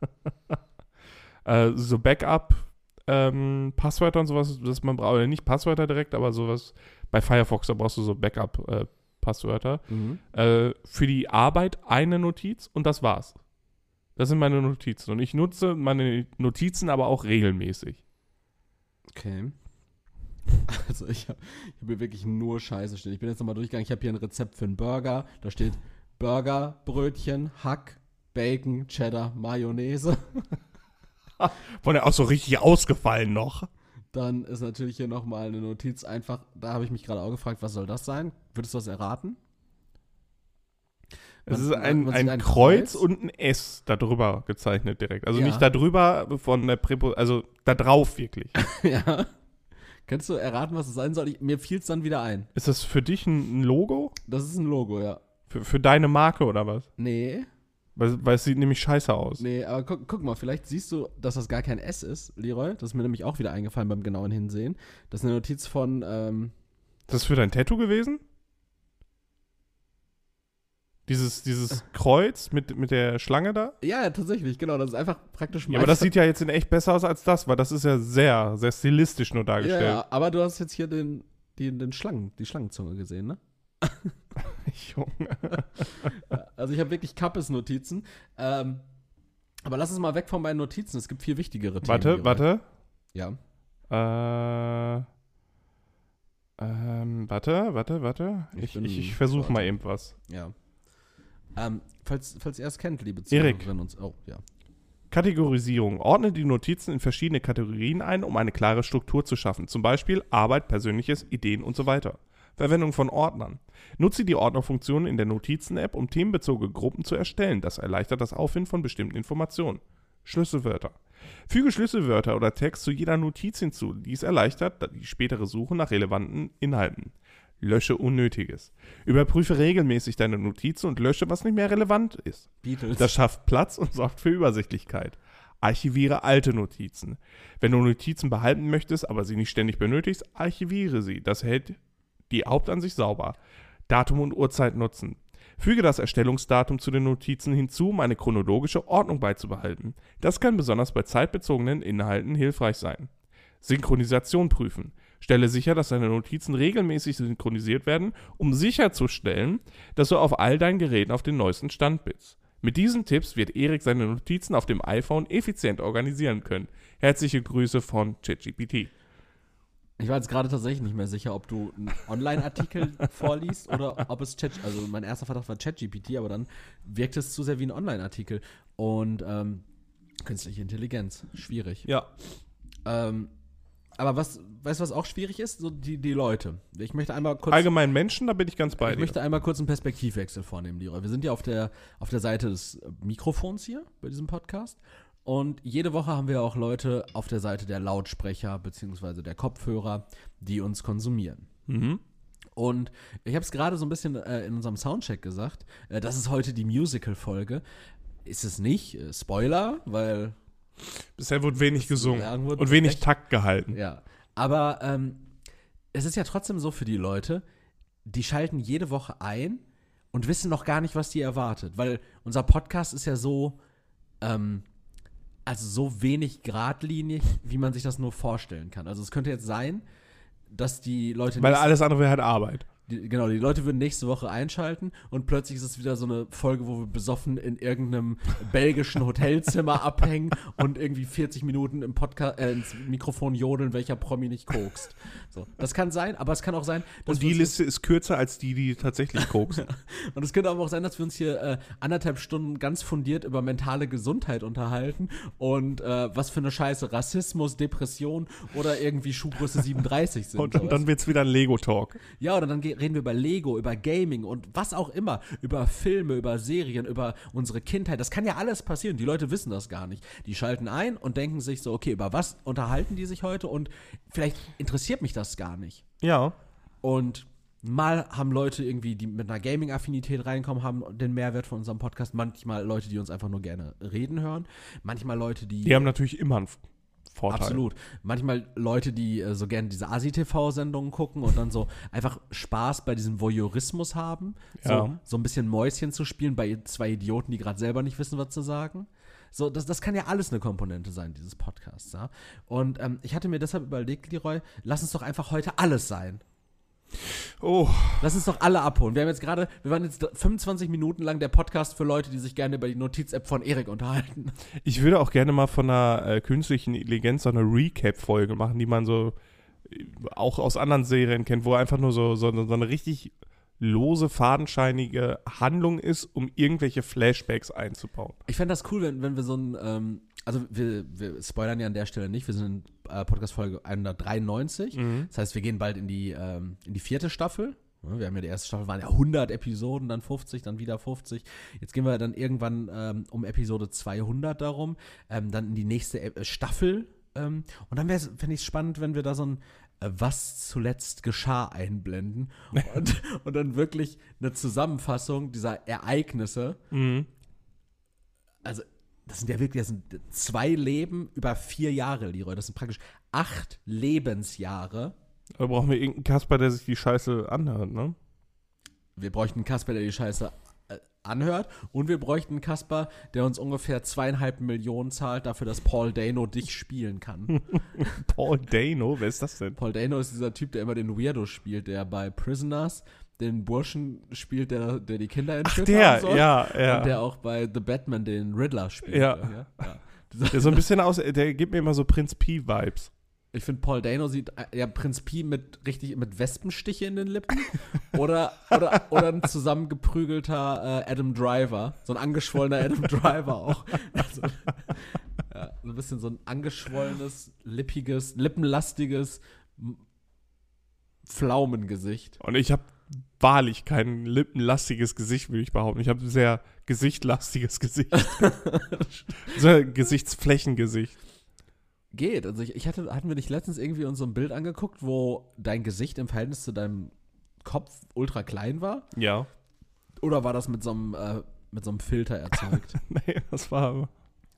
äh, so Backup. Ähm, Passwörter und sowas, das man braucht, oder nicht Passwörter direkt, aber sowas. Bei Firefox, da brauchst du so Backup-Passwörter. Mhm. Äh, für die Arbeit eine Notiz und das war's. Das sind meine Notizen. Und ich nutze meine Notizen aber auch regelmäßig. Okay. Also ich habe hab hier wirklich nur Scheiße stehen. Ich bin jetzt nochmal durchgegangen. Ich habe hier ein Rezept für einen Burger. Da steht Burger, Brötchen, Hack, Bacon, Cheddar, Mayonnaise. Von der auch so richtig ausgefallen noch. Dann ist natürlich hier nochmal eine Notiz einfach. Da habe ich mich gerade auch gefragt, was soll das sein? Würdest du das erraten? Es ist ein, sieht ein, Kreuz, und ein S darüber gezeichnet direkt. Also Ja. nicht darüber von der Präpo, also da drauf wirklich. ja. Kannst du erraten, was es sein soll? Ich, mir fiel es dann wieder ein. ist das für dich ein, ein Logo? Das ist ein Logo, ja. Für, für deine Marke oder was? Nee, Weil, weil es sieht nämlich scheiße aus. nee, aber guck, guck mal, vielleicht siehst du, dass das gar kein S ist, Leroy. Das ist mir nämlich auch wieder eingefallen beim genauen Hinsehen. Das ist eine Notiz von, ähm, Ist das für dein Tattoo gewesen? Dieses, dieses Kreuz mit, mit der Schlange da? ja, ja, tatsächlich, genau. Das ist einfach praktisch Ja, aber das sieht ja jetzt in echt besser aus als das, weil das ist ja sehr, sehr stilistisch nur dargestellt. ja, aber du hast jetzt hier den, den, den Schlangen, die Schlangenzunge gesehen, ne? Junge. Also ich habe wirklich Kappes-Notizen. Ähm, aber lass es mal weg von meinen Notizen. Es gibt viel wichtigere Themen. Warte, warte. Ja. Äh, ähm, warte, warte, warte. Ich Ich, ich, ich versuche mal eben was. Ja. Ähm, falls, falls ihr es kennt, liebe. Zuhörerinnen und Oh, ja. Kategorisierung. Ordne die Notizen in verschiedene Kategorien ein, um eine klare Struktur zu schaffen. Zum Beispiel Arbeit, Persönliches, Ideen und so weiter. Verwendung von Ordnern. Nutze die Ordnerfunktion in der Notizen-App, um themenbezogene Gruppen zu erstellen. Das erleichtert das Auffinden von bestimmten Informationen. Schlüsselwörter. Füge Schlüsselwörter oder Text zu jeder Notiz hinzu. Dies erleichtert die spätere Suche nach relevanten Inhalten. Lösche Unnötiges. Überprüfe regelmäßig deine Notizen und lösche, was nicht mehr relevant ist. Beatles. Das schafft Platz und sorgt für Übersichtlichkeit. Archiviere alte Notizen. Wenn du Notizen behalten möchtest, aber sie nicht ständig benötigst, archiviere sie. Das hält die Hauptansicht sauber. Datum und Uhrzeit nutzen. Füge das Erstellungsdatum zu den Notizen hinzu, um eine chronologische Ordnung beizubehalten. Das kann besonders bei zeitbezogenen Inhalten hilfreich sein. Synchronisation prüfen. Stelle sicher, dass deine Notizen regelmäßig synchronisiert werden, um sicherzustellen, dass du auf all deinen Geräten auf den neuesten Stand bist. Mit diesen Tipps wird Erik seine Notizen auf dem iPhone effizient organisieren können. Herzliche Grüße von ChatGPT. Ich war jetzt gerade tatsächlich nicht mehr sicher, ob du einen Online-Artikel vorliest oder ob es Chat, also mein erster Verdacht war ChatGPT, aber dann wirkt es zu sehr wie ein Online-Artikel. Und ähm, künstliche Intelligenz, schwierig. Ja. Ähm, aber was, weißt du, was auch schwierig ist? So die, die Leute. Ich möchte einmal kurz. Allgemein Menschen, da bin ich ganz bei ich dir. möchte einmal kurz einen Perspektivwechsel vornehmen, Leroy. Wir sind ja auf der, auf der Seite des Mikrofons hier bei diesem Podcast. Und jede Woche haben wir auch Leute auf der Seite der Lautsprecher bzw. der Kopfhörer, die uns konsumieren. Mhm. Und ich habe es gerade so ein bisschen äh, in unserem Soundcheck gesagt, äh, das ist heute die Musical-Folge. Ist es nicht? Äh, Spoiler, weil Bisher wurde wenig gesungen wird, und wenig? Takt gehalten. Ja, aber ähm, es ist ja trotzdem so für die Leute, die schalten jede Woche ein und wissen noch gar nicht, was die erwartet. Weil unser Podcast ist ja so, ähm, also so wenig geradlinig, wie man sich das nur vorstellen kann. Also es könnte jetzt sein, dass die Leute Weil alles andere wäre halt Arbeit. Die, genau, die Leute würden nächste Woche einschalten und plötzlich ist es wieder so eine Folge, wo wir besoffen in irgendeinem belgischen Hotelzimmer abhängen und irgendwie 40 Minuten im Podcast äh, ins Mikrofon jodeln, welcher Promi nicht kokst. So, das kann sein, aber es kann auch sein, dass Und die Liste ist kürzer als die, die tatsächlich koksen. und es könnte aber auch sein, dass wir uns hier äh, anderthalb Stunden ganz fundiert über mentale Gesundheit unterhalten und äh, was für eine Scheiße Rassismus, Depression oder irgendwie Schuhgröße 37 sind. und, und dann wird's wieder ein Lego-Talk. Ja, oder dann ge- reden wir über Lego, über Gaming und was auch immer, über Filme, über Serien, über unsere Kindheit. Das kann ja alles passieren. Die Leute wissen das gar nicht. Die schalten ein und denken sich so, okay, über was unterhalten die sich heute und vielleicht interessiert mich das gar nicht. Ja. Und mal haben Leute irgendwie, die mit einer Gaming-Affinität reinkommen, haben den Mehrwert von unserem Podcast. Manchmal Leute, die uns einfach nur gerne reden hören. Manchmal Leute, die. Die haben natürlich immer einen Vorteil. Absolut. Manchmal Leute, die äh, so gerne diese ASI-TV-Sendungen gucken und dann so einfach Spaß bei diesem Voyeurismus haben. So, Ja. so ein bisschen Mäuschen zu spielen bei zwei Idioten, die gerade selber nicht wissen, was zu sagen. So, das, das kann ja alles eine Komponente sein, dieses Podcasts. Ja? Und ähm, ich hatte mir deshalb überlegt, Leroy, lass uns doch einfach heute alles sein. Oh, Lass uns doch alle abholen. Wir haben jetzt gerade, wir waren jetzt 25 Minuten lang der Podcast für Leute, die sich gerne über die Notiz-App von Erik unterhalten. ich würde auch gerne mal von einer äh, künstlichen Intelligenz so eine Recap-Folge machen, die man so äh, auch aus anderen Serien kennt, wo einfach nur so, so, so eine richtig lose, fadenscheinige Handlung ist, um irgendwelche Flashbacks einzubauen. Ich fände das cool, wenn, wenn wir so ein, ähm, also wir, wir spoilern ja an der Stelle nicht, wir sind in äh, Podcast-Folge 193. Das heißt, wir gehen bald in die, ähm, in die vierte Staffel. Wir haben ja die erste Staffel, waren ja 100 Episoden, dann 50, dann wieder 50. Jetzt gehen wir dann irgendwann ähm, um Episode 200 darum, ähm, dann in die nächste Ep- Staffel. Ähm, und dann fände ich es spannend, wenn wir da so ein äh, Was zuletzt geschah einblenden und, und dann wirklich eine Zusammenfassung dieser Ereignisse also das sind ja wirklich, das sind zwei Leben über vier Jahre, Leroy. Das sind praktisch acht Lebensjahre. Da brauchen wir irgendeinen Kasper, der sich die Scheiße anhört, ne? Wir bräuchten einen Kasper, der die Scheiße äh, anhört. Und wir bräuchten einen Kasper, der uns ungefähr zweieinhalb Millionen zahlt dafür, dass Paul Dano dich spielen kann. Paul Dano, wer ist das denn? Paul Dano ist dieser Typ, der immer den Weirdo spielt, der bei Prisoners den Burschen spielt, der, der die Kinder entführt Der, haben soll. ja, ja. Und der auch bei The Batman den Riddler spielt. Ja. ja. ja. Der so ein bisschen aus, der gibt mir immer so Prinz P-Vibes. Ich finde, Paul Dano sieht äh, ja Prinz Pi mit richtig mit Wespenstiche in den Lippen oder, oder, oder ein zusammengeprügelter äh, Adam Driver, so ein angeschwollener Adam Driver auch. Also, ja, so ein bisschen so ein angeschwollenes, lippiges, lippenlastiges Pflaumengesicht. Und ich habe wahrlich kein lippenlastiges Gesicht, würde ich behaupten. Ich habe ein sehr gesichtlastiges Gesicht. so ein Gesichtsflächengesicht. Geht. Also ich, ich hatte, hatten wir nicht letztens irgendwie uns so ein Bild angeguckt, wo dein Gesicht im Verhältnis zu deinem Kopf ultra klein war? Ja. Oder war das mit so einem, äh, mit so einem Filter erzeugt? Nee, das war,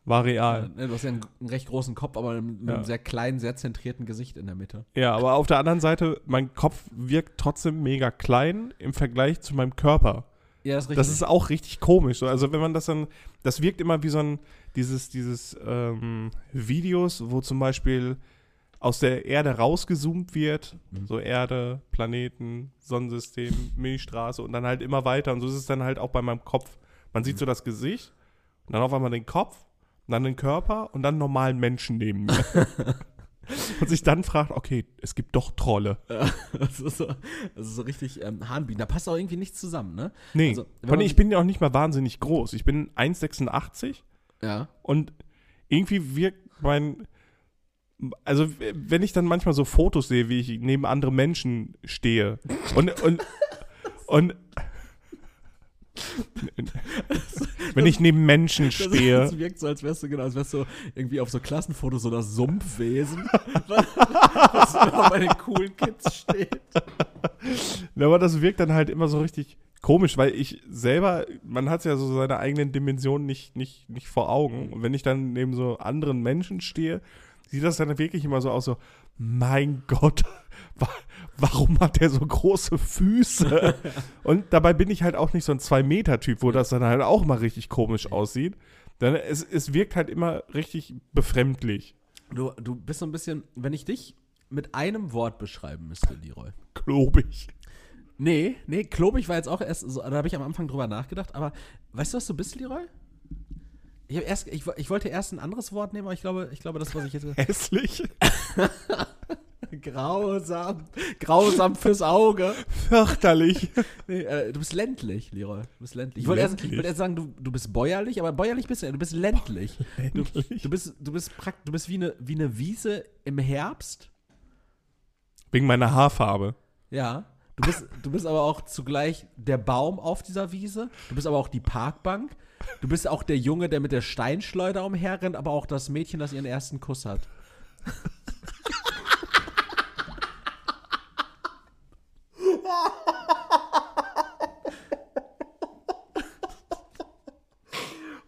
war real. Ja, du hast ja einen, einen recht großen Kopf, aber mit Ja. einem sehr kleinen, sehr zentrierten Gesicht in der Mitte. Ja, aber auf der anderen Seite, mein Kopf wirkt trotzdem mega klein im Vergleich zu meinem Körper. Ja, das ist richtig. Das ist auch richtig komisch. So. Also wenn man das dann, das wirkt immer wie so ein, dieses, dieses ähm, Videos, wo zum Beispiel aus der Erde rausgezoomt wird, Mhm. so Erde, Planeten, Sonnensystem, Milchstraße und dann halt immer weiter. Und so ist es dann halt auch bei meinem Kopf. Man Mhm. sieht so das Gesicht und dann auf einmal den Kopf, dann den Körper und dann einen normalen Menschen neben mir. und sich dann fragt, okay, es gibt doch Trolle. das, ist so, das ist so richtig ähm, Hahnbienen. Da passt auch irgendwie nichts zusammen, ne? Nee, Also, man- ich bin ja auch nicht mal wahnsinnig groß. Ich bin 1,86 Ja. Und irgendwie wirkt mein. Also, wenn ich dann manchmal so Fotos sehe, wie ich neben anderen Menschen stehe und. und, und wenn ich neben Menschen Das, stehe. das wirkt so, als wärst du genau, als wärst du irgendwie auf so Klassenfotos so das Sumpfwesen, was immer bei den coolen Kids steht. Ja, aber das wirkt dann halt immer so richtig komisch, weil ich selber, man hat ja so seine eigenen Dimensionen nicht, nicht, nicht vor Augen. Und wenn ich dann neben so anderen Menschen stehe, sieht das dann wirklich immer so aus, so, mein Gott, wa- warum hat der so große Füße? und dabei bin ich halt auch nicht so ein 2-Meter-Typ, wo das dann halt auch mal richtig komisch aussieht. Dann, es, es wirkt halt immer richtig befremdlich. Du, du bist so ein bisschen, wenn ich dich mit einem Wort beschreiben müsste, Leroy. Klobig. Nee, nee, klobig war jetzt auch erst, so, da habe ich am Anfang drüber nachgedacht, aber weißt du, was du bist, Leroy? Ich, erst, ich, ich wollte erst ein anderes Wort nehmen, aber ich glaube, ich glaube, das, was ich jetzt. Hässlich. grausam. Grausam fürs Auge. Fürchterlich. Nee, äh, du bist ländlich, Leroy. Du bist ländlich. Ich wollte erst, ich wollte erst sagen, du, du bist bäuerlich, aber bäuerlich bist du ja. Du bist ländlich. Du, Ländlich. du bist, du bist, prakt, du bist wie, eine, wie eine Wiese im Herbst. Wegen meiner Haarfarbe. Ja. Du bist, du bist aber auch zugleich der Baum auf dieser Wiese. Du bist aber auch die Parkbank. Du bist auch der Junge, der mit der Steinschleuder umherrennt, aber auch das Mädchen, das ihren ersten Kuss hat.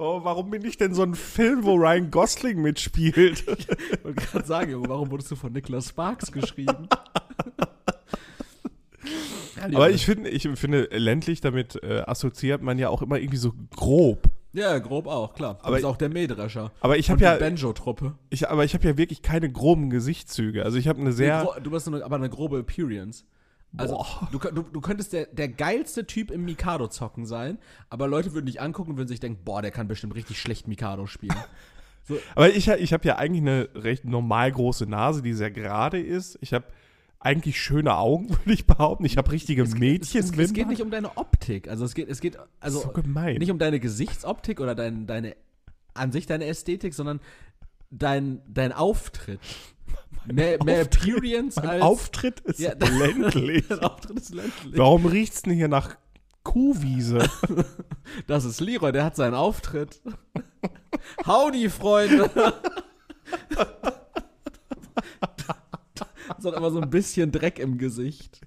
Oh, warum bin ich denn so ein Film, wo Ryan Gosling mitspielt? Ich wollte gerade sagen, warum wurdest du von Nicholas Sparks geschrieben? Aber ich finde, ich finde, ländlich damit äh, assoziiert man ja auch immer irgendwie so grob. Ja, grob auch, klar. Du Aber ich- auch der Mähdrescher. Aber ich habe ja, Banjo-Truppe. ich, aber ich habe ja wirklich keine groben Gesichtszüge. Also ich habe eine sehr, gro- du bist eine, aber eine grobe Appearance. Also, du, du, du könntest der, der geilste Typ im Mikado-Zocken sein, aber Leute würden dich angucken und würden sich denken, boah, der kann bestimmt richtig schlecht Mikado spielen. aber ich, ich habe ja eigentlich eine recht normal große Nase, die sehr gerade ist. Ich habe eigentlich schöne Augen, würde ich behaupten. Ich habe richtige es, Mädchen. es, es geht nicht um deine Optik. Also es geht, es geht also so gemein. nicht um deine Gesichtsoptik oder dein, deine an sich deine Ästhetik, sondern dein, dein Auftritt. Mehr, mehr Auftritt? Appearance als Auftritt ist Ja, ländlich. Auftritt ist ländlich. Warum riecht's denn hier nach Kuhwiese? Das ist Leroy, der hat seinen Auftritt. Howdy, Freunde. So hat aber so ein bisschen Dreck im Gesicht.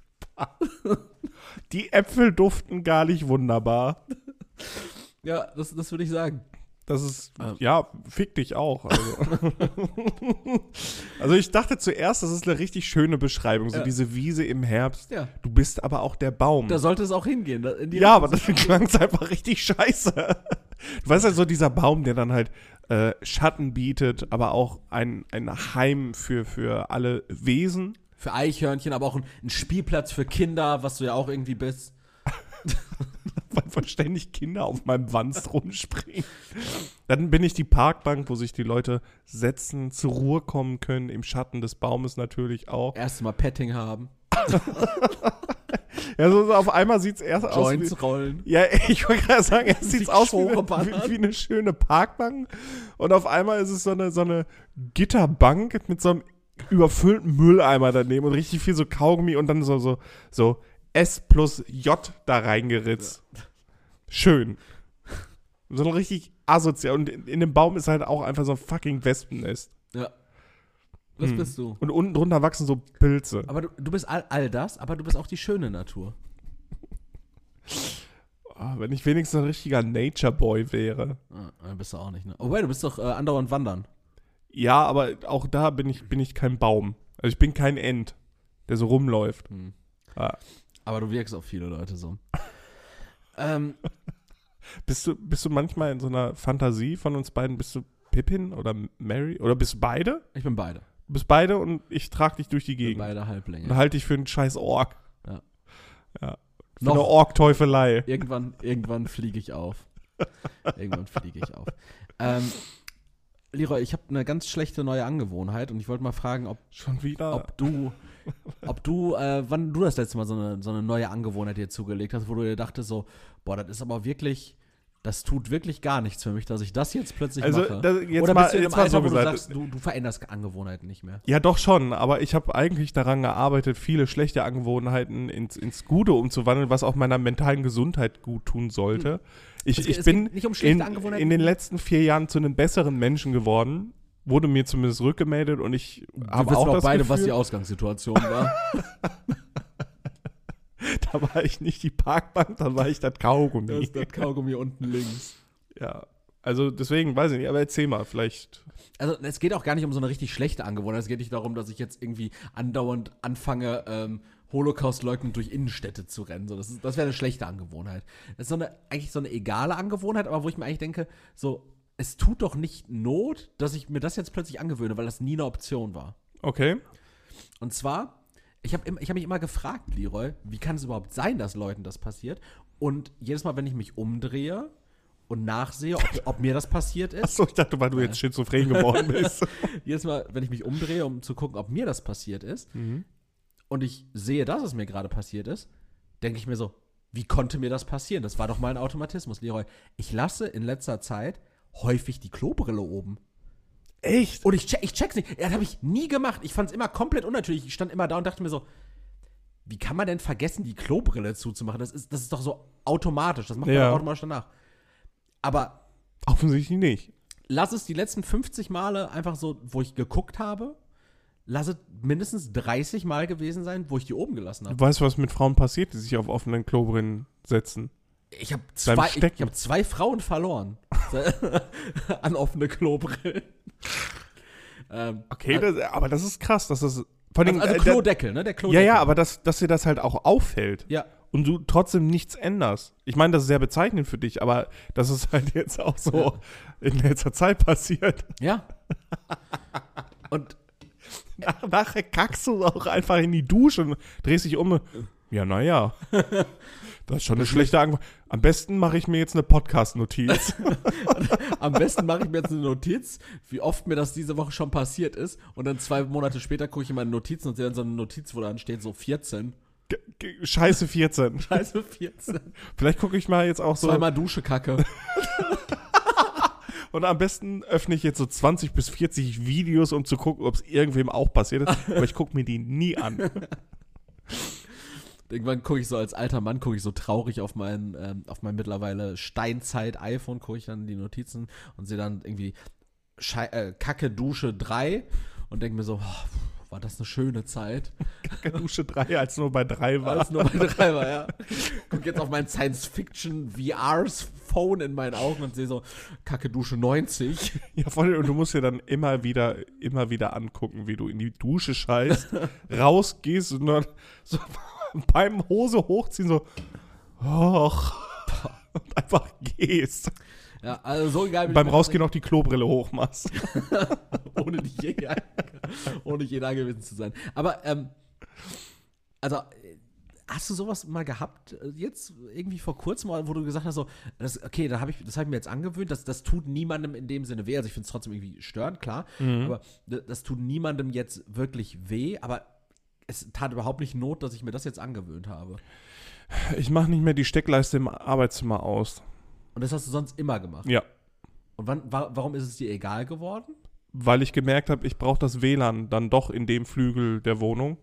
Die Äpfel duften gar nicht wunderbar. Ja, das, das würde ich sagen. Das ist, Ähm. ja, fick dich auch. Also. also ich dachte zuerst, das ist eine richtig schöne Beschreibung, so Ja. diese Wiese im Herbst. Ja. Du bist aber auch der Baum. Da sollte es auch hingehen. ja, aber das klang einfach richtig scheiße. Du weißt ja, so dieser Baum, der dann halt äh, Schatten bietet, aber auch ein, ein Heim für, für alle Wesen. Für Eichhörnchen, aber auch ein, ein Spielplatz für Kinder, was du ja auch irgendwie bist. weil verständlich Kinder auf meinem Wanst rumspringen. Dann bin ich die Parkbank, wo sich die Leute setzen, zur Ruhe kommen können, im Schatten des Baumes natürlich auch. Erstmal Petting haben, Ja, so, so auf einmal sieht es erst aus wie, Joints rollen. Ja, ich wollte gerade sagen, es sieht Sich aus wie wie, wie eine schöne Parkbank und auf einmal ist es so eine, so eine Gitterbank mit so einem überfüllten Mülleimer daneben und richtig viel so Kaugummi und dann so, so, so S plus J da reingeritzt. Schön. So ein richtig asozial. Und in, in dem Baum ist halt auch einfach so ein fucking Wespennest. Ja. Das Hm. bist du. Und unten drunter wachsen so Pilze. Aber du, du bist all, all das, aber du bist auch die schöne Natur. Ah, wenn ich wenigstens ein richtiger Nature Boy wäre. Ah, dann bist du auch nicht, ne? Oh, wait, du bist doch äh, andauernd wandern. Ja, aber auch da bin ich, bin ich kein Baum. Also ich bin kein Ent, der so rumläuft. Hm. Ah. Aber du wirkst auf viele Leute so. ähm, Bist du, bist du manchmal in so einer Fantasie von uns beiden? Bist du Pippin oder Mary? Oder bist du beide? ich bin beide. Du bist beide und ich trage dich durch die Gegend. beide Halblinge. Und halte dich für einen scheiß Ork. Ja. Ja. Für Noch. eine Ork-Teufelei. Irgendwann, irgendwann fliege ich auf. irgendwann fliege ich auf. Ähm, Leroy, ich habe eine ganz schlechte neue Angewohnheit und ich wollte mal fragen, ob, Schon wieder. ob du, ob du, äh, wann du das letzte Mal so eine, so eine neue Angewohnheit dir zugelegt hast, wo du dir dachtest so, boah, das ist aber wirklich, das tut wirklich gar nichts für mich, dass ich das jetzt plötzlich Also, mache. das- jetzt Oder mal- bist du in jetzt einem Alter, so wo du gesagt, sagst, du, du veränderst Angewohnheiten nicht mehr. Ja, doch schon, aber ich habe eigentlich daran gearbeitet, viele schlechte Angewohnheiten ins, ins Gute umzuwandeln, was auch meiner mentalen Gesundheit gut tun sollte. Ich, Es ich es bin um in, in den letzten vier Jahren zu einem besseren Menschen geworden, wurde mir zumindest rückgemeldet und ich Wir habe wissen auch auch das beide, Gefühl, was die Ausgangssituation war. da war ich nicht die Parkbank, da war ich das Kaugummi. das Kaugummi unten links. Ja, also deswegen weiß ich nicht, aber erzähl mal, vielleicht. Also es geht auch gar nicht um so eine richtig schlechte Angewohnheit. Es geht nicht darum, dass ich jetzt irgendwie andauernd anfange, ähm, Holocaust leugnen durch Innenstädte zu rennen. So, das ist, das wäre eine schlechte Angewohnheit. Das ist so eine, eigentlich so eine egale Angewohnheit, aber wo ich mir eigentlich denke, so, es tut doch nicht Not, dass ich mir das jetzt plötzlich angewöhne, weil das nie eine Option war. Okay. Und zwar, ich habe ich hab mich immer gefragt, Leroy, wie kann es überhaupt sein, dass Leuten das passiert? Und jedes Mal, wenn ich mich umdrehe und nachsehe, ob, ob mir das passiert ist, Achso, ich dachte, weil du jetzt schizophren geworden bist. jedes Mal, wenn ich mich umdrehe, um zu gucken, ob mir das passiert ist, und ich sehe, dass es mir gerade passiert ist, denke ich mir so, wie konnte mir das passieren? Das war doch mal ein Automatismus, Leroy. Ich lasse in letzter Zeit häufig die Klobrille oben. Echt? Und ich, check, ich check's nicht. Das habe ich nie gemacht. Ich fand's immer komplett unnatürlich. Ich stand immer da und dachte mir so, wie kann man denn vergessen, die Klobrille zuzumachen? Das ist, das ist doch so automatisch. Das macht man Ja. doch automatisch danach. Aber Offensichtlich nicht. lass es die letzten 50 Male einfach so, wo ich geguckt habe, lass es mindestens 30 Mal gewesen sein, wo ich die oben gelassen habe. Du weißt, was mit Frauen passiert, die sich auf offenen Klobrillen setzen. Ich habe zwei, ich, hab zwei Frauen verloren an offene Klobrillen. ähm, Okay, das, aber das ist krass, dass das. Vor allem, also, also äh, Klodeckel, ne? Der Ja, Klodeckel. ja, aber das, dass dir das halt auch auffällt Ja, und du trotzdem nichts änderst. Ich meine, das ist sehr bezeichnend für dich, aber das ist halt jetzt auch so Ja. in letzter Zeit passiert. ja. Und Nach, nachher kackst du auch einfach in die Dusche und drehst dich um. Ja, naja. Das ist schon eine schlechte Angewohnheit. Am besten mache ich mir jetzt eine Podcast-Notiz. am besten mache ich mir jetzt eine Notiz, wie oft mir das diese Woche schon passiert ist. Und dann zwei Monate später gucke ich in meine Notizen und sehe dann so eine Notiz, wo dann steht so 14. Ge- ge- Scheiße 14. Scheiße, 14. Vielleicht gucke ich mal jetzt auch so. Zweimal Dusche kacke. Und am besten öffne ich jetzt so 20 bis 40 Videos, um zu gucken, ob es irgendwem auch passiert ist. Aber ich gucke mir die nie an. Irgendwann gucke ich so als alter Mann, gucke ich so traurig auf mein, ähm, auf mein mittlerweile Steinzeit-iPhone, gucke ich dann die Notizen und sehe dann irgendwie Schei äh, Kacke Dusche 3 und denke mir so, oh, war das eine schöne Zeit. Dusche 3 als nur bei 3 war. Alles nur bei 3 war, ja. Guck jetzt auf mein Science-Fiction-VR-Phone in meinen Augen und sehe so, Kacke Dusche 90. Ja, vor allem, und du musst dir dann immer wieder, immer wieder angucken, wie du in die Dusche scheißt, rausgehst und dann so beim Hose hochziehen so, och, und einfach gehst. Ja, also so egal. wie Beim Rausgehen auch die Klobrille hochmachst. ohne nicht je, ohne je da gewesen zu sein. Aber, ähm, also, hast du sowas mal gehabt, äh, jetzt irgendwie vor kurzem, wo du gesagt hast, so, das, okay, da hab ich, das habe ich mir jetzt angewöhnt, das, das tut niemandem in dem Sinne weh. Also ich finde es trotzdem irgendwie störend, klar, aber d- das tut niemandem jetzt wirklich weh, aber es tat überhaupt nicht Not, dass ich mir das jetzt angewöhnt habe. Ich mache nicht mehr die Steckleiste im Arbeitszimmer aus. Und das hast du sonst immer gemacht. Ja. Und wann, wa warum ist es dir egal geworden? Weil ich gemerkt habe, ich brauche das WLAN dann doch in dem Flügel der Wohnung.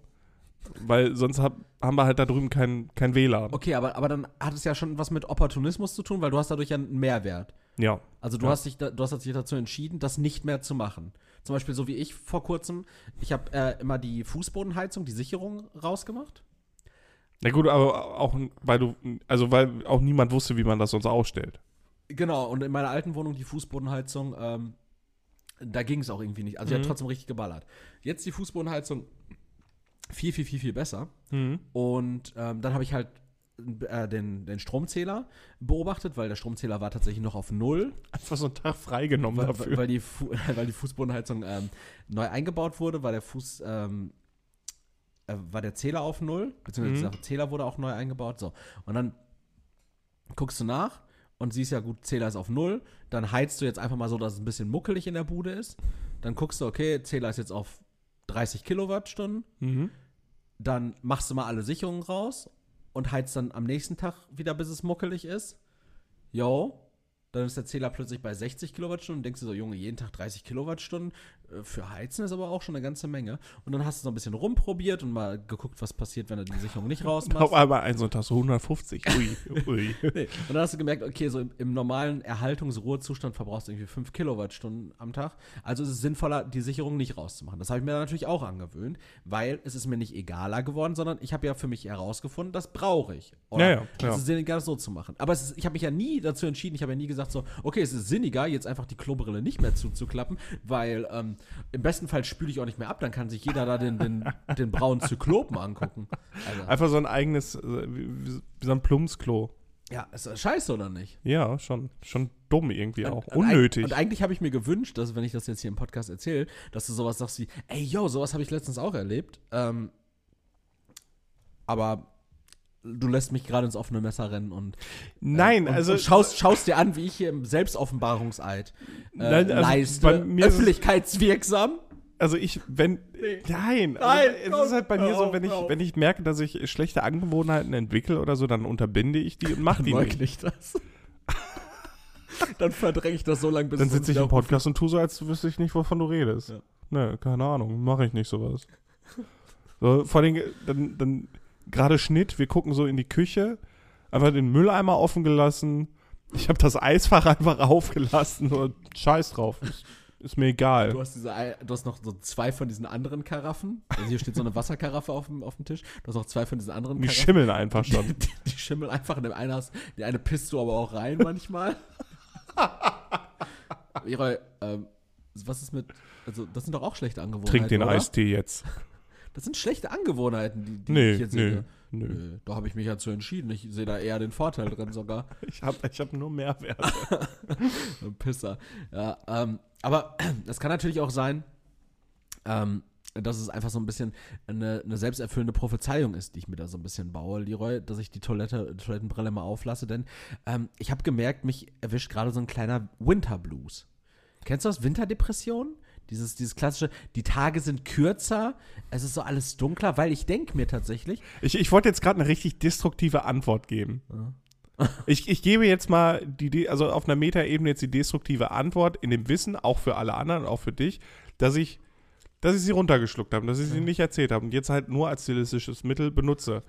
Weil sonst hab, haben wir halt da drüben kein, kein WLAN. Okay, aber, aber dann hat es ja schon was mit Opportunismus zu tun, weil du hast dadurch ja einen Mehrwert. Ja. Also du Ja. hast dich, da, du hast dich dazu entschieden, das nicht mehr zu machen. Zum Beispiel so wie ich vor kurzem. Ich habe äh, immer die Fußbodenheizung, die Sicherung rausgemacht. Na gut, aber auch, weil du, also weil auch niemand wusste, wie man das sonst ausstellt. Genau, und in meiner alten Wohnung die Fußbodenheizung, ähm, da ging es auch irgendwie nicht. Also die hat Mhm. trotzdem richtig geballert. Jetzt die Fußbodenheizung viel, viel, viel, viel besser. Mhm. Und ähm, dann habe ich halt äh, den, den Stromzähler beobachtet, weil der Stromzähler war tatsächlich noch auf Null. Einfach so einen Tag freigenommen weil, dafür. weil, die Fu weil die Fußbodenheizung ähm, neu eingebaut wurde, war der Fuß, ähm, äh, war der Zähler auf Null, beziehungsweise Mhm. der Zähler wurde auch neu eingebaut. So. Und dann guckst du nach und siehst ja, gut, Zähler ist auf Null. Dann heizt du jetzt einfach mal so, dass es ein bisschen muckelig in der Bude ist. Dann guckst du, okay, Zähler ist jetzt auf 30 Kilowattstunden. mhm. Dann machst du mal alle Sicherungen raus und heizt dann am nächsten Tag wieder, bis es muckelig ist. Jo. Dann ist der Zähler plötzlich bei 60 Kilowattstunden und denkst du so, Junge, jeden Tag 30 Kilowattstunden. Äh, Für Heizen ist aber auch schon eine ganze Menge. Und dann hast du so ein bisschen rumprobiert und mal geguckt, was passiert, wenn du die Sicherung nicht Auf rausmachst. einmal ein so ein Tag so 150. Ui, ui. Nee. Und dann hast du gemerkt, okay, so im, im normalen Erhaltungsruhezustand verbrauchst du irgendwie 5 Kilowattstunden am Tag. Also ist es sinnvoller, die Sicherung nicht rauszumachen. Das habe ich mir dann natürlich auch angewöhnt, weil es ist mir nicht egaler geworden, sondern ich habe ja für mich herausgefunden, das brauche ich. Oder Ja, ja, Es ja. ist sinniger, das so zu machen. Aber es ist, ich habe mich ja nie dazu entschieden, ich habe ja nie gesagt so, okay, es ist sinniger, jetzt einfach die Klobrille nicht mehr zuzuklappen, weil ähm, Im besten Fall spüle ich auch nicht mehr ab, dann kann sich jeder da den, den, den braunen Zyklopen angucken. Also, Einfach so ein eigenes, äh, wie, so ein Plumpsklo. ja, ist das scheiße oder nicht? Ja, schon, schon dumm irgendwie auch. Und- und eig- Unnötig. Und eigentlich habe ich mir gewünscht, dass, wenn ich das jetzt hier im Podcast erzähle, dass du sowas sagst wie, ey, yo, sowas habe ich letztens auch erlebt. Ähm, aber du lässt mich gerade ins offene Messer rennen und, Nein, und, also. und schaust, schaust dir an, wie ich hier im Selbstoffenbarungseid äh, Nein, also leiste. bei mir Öffentlichkeitswirksam. Also ich, wenn. Nein, Nein, also es ist halt bei mir so, wenn ich, wenn ich merke, dass ich schlechte Angewohnheiten entwickle oder so, dann unterbinde ich die und mach die nicht. Ich das. Dann verdränge ich das so lange, bis Dann sitze ich im Podcast und tue so, als wüsste ich nicht, wovon du redest. Ja. Ne, keine Ahnung, mache ich nicht sowas. So, vor allem, dann, dann gerade Schnitt, wir gucken so in die Küche, einfach den Mülleimer offen gelassen. Ich habe das Eisfach einfach aufgelassen und scheiß drauf. Ist, ist mir egal. Du hast, diese, du hast noch so zwei von diesen anderen Karaffen. Also hier steht so eine Wasserkaraffe auf dem, auf dem Tisch. Du hast noch zwei von diesen anderen Die Karaffen. schimmeln einfach schon. Die, die schimmeln einfach in dem einen hast, die eine pisst du aber auch rein manchmal. Leroy, ähm, was ist mit. Also, das sind doch auch schlechte Angewohnheiten. Trink den oder? Eistee jetzt. Das sind schlechte Angewohnheiten, die, die Nee, ich jetzt nee, sehe. nö. Nö, Da habe ich mich ja zu entschieden. Ich sehe da eher den Vorteil drin sogar. Ich habe ich hab nur Mehrwert. Pisser. Ja, ähm, aber es kann natürlich auch sein, ähm, dass es einfach so ein bisschen eine, eine selbsterfüllende Prophezeiung ist, die ich mir da so ein bisschen baue, Leroy, dass ich die Toilette, Toilettenbrille mal auflasse, denn ähm, ich habe gemerkt, mich erwischt gerade so ein kleiner Winterblues. Kennst du das? Winterdepression? Dieses, dieses klassische, die Tage sind kürzer, es ist so alles dunkler, weil ich denke mir tatsächlich, Ich, ich wollte jetzt gerade eine richtig destruktive Antwort geben. Ich, ich gebe jetzt mal die, also auf einer Metaebene jetzt die destruktive Antwort in dem Wissen, auch für alle anderen, auch für dich, dass ich, dass ich sie runtergeschluckt habe, dass ich sie nicht erzählt habe und jetzt halt nur als stilistisches Mittel benutze.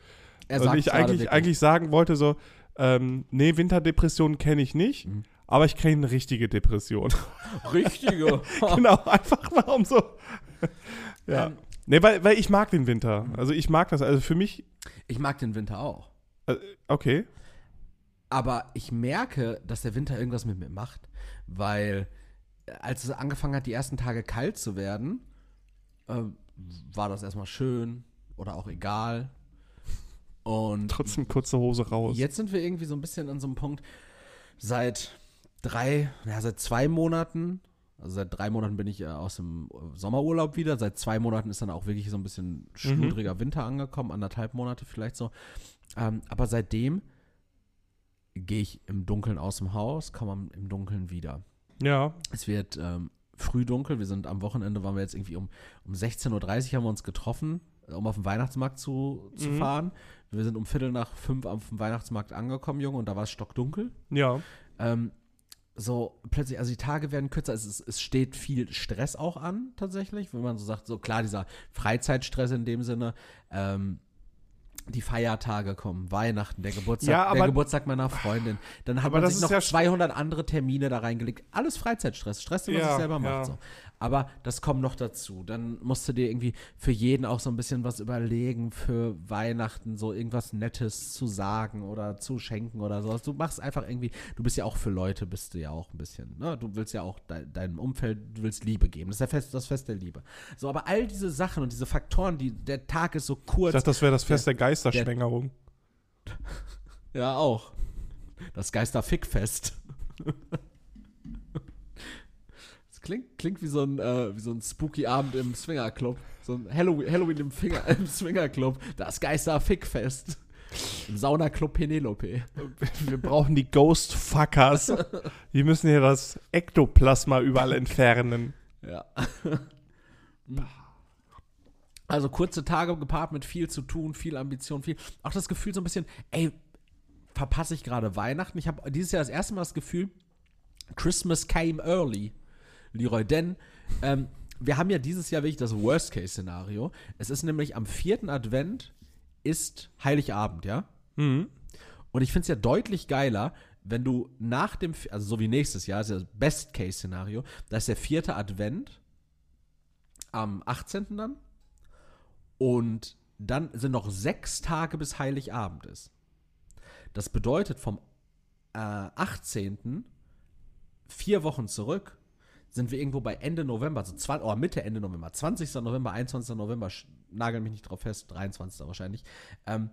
er und sagt ich eigentlich, wirklich- eigentlich sagen wollte so, ähm, nee, Winterdepression kenne ich nicht, Mhm. Aber ich kenne eine richtige Depression. richtige. genau, einfach mal um so. ja. Ähm, nee, weil, weil ich mag den Winter. Also ich mag das. Also für mich, ich mag den Winter auch. äh, okay. Aber ich merke, dass der Winter irgendwas mit mir macht, weil äh, als es angefangen hat, die ersten Tage kalt zu werden, äh, war das erstmal schön oder auch egal. Und Trotzdem kurze Hose raus. jetzt sind wir irgendwie so ein bisschen an so einem Punkt, seit drei, ja, seit zwei Monaten, also seit drei Monaten bin ich äh, aus dem äh, Sommerurlaub wieder, seit zwei Monaten ist dann auch wirklich so ein bisschen schludriger Winter angekommen, anderthalb Monate vielleicht so. Ähm, aber seitdem gehe ich im Dunkeln aus dem Haus, komme im Dunkeln wieder. Ja. Es wird ähm, früh dunkel. Wir sind am Wochenende, waren wir jetzt irgendwie um, um 16.30 Uhr haben wir uns getroffen, äh, um auf den Weihnachtsmarkt zu, zu Mhm. fahren. Wir sind um Viertel nach fünf auf dem Weihnachtsmarkt angekommen, Junge, und da war es stockdunkel. Ja. Ähm, so plötzlich, also die Tage werden kürzer, es, es steht viel Stress auch an, tatsächlich, wenn man so sagt, so klar, dieser Freizeitstress in dem Sinne, ähm, die Feiertage kommen, Weihnachten, der Geburtstag, Ja, aber- der Geburtstag meiner Freundin. Dann hat man sich noch ja- 200 andere Termine da reingelegt. Alles Freizeitstress, Stress, den man Ja, sich selber macht. So. Aber das kommt noch dazu. Dann musst du dir irgendwie für jeden auch so ein bisschen was überlegen für Weihnachten, so irgendwas Nettes zu sagen oder zu schenken oder sowas. Du machst einfach irgendwie, du bist ja auch für Leute, bist du ja auch ein bisschen, ne? Du willst ja auch de deinem Umfeld, du willst Liebe geben. Das ist ja Fest, das Fest der Liebe. So, aber all diese Sachen und diese Faktoren, die, der Tag ist so Ich kurz. dachte, das wäre das Fest der Geisterschwängerung. Ja, auch. Das Geisterfickfest. Das klingt, klingt wie, so ein, äh, wie so ein spooky Abend im Swingerclub. So ein Halloween, Halloween im, Finger, im Swingerclub. Das Geisterfickfest. Im Saunaclub Penelope. Wir brauchen die Ghostfuckers. Die müssen hier das Ektoplasma überall entfernen. Ja. Also kurze Tage gepaart mit viel zu tun, viel Ambition, viel. Auch das Gefühl so ein bisschen, ey, verpasse ich gerade Weihnachten? Ich habe dieses Jahr das erste Mal das Gefühl, Christmas came early, Leroy. Denn ähm, wir haben ja dieses Jahr wirklich das Worst-Case-Szenario. Es ist nämlich am vierten Advent ist Heiligabend, ja? Mhm. Und ich finde es ja deutlich geiler, wenn du nach dem, also so wie nächstes Jahr, ist ja das Best-Case-Szenario, da ist der vierte Advent am 18. dann. Und dann sind noch sechs Tage bis Heiligabend ist. Das bedeutet vom äh, 18. vier Wochen zurück sind wir irgendwo bei Ende November, so 20, oh, Mitte, Ende November, 20. November, 21. November, nagel mich nicht drauf fest, 23. wahrscheinlich, ähm,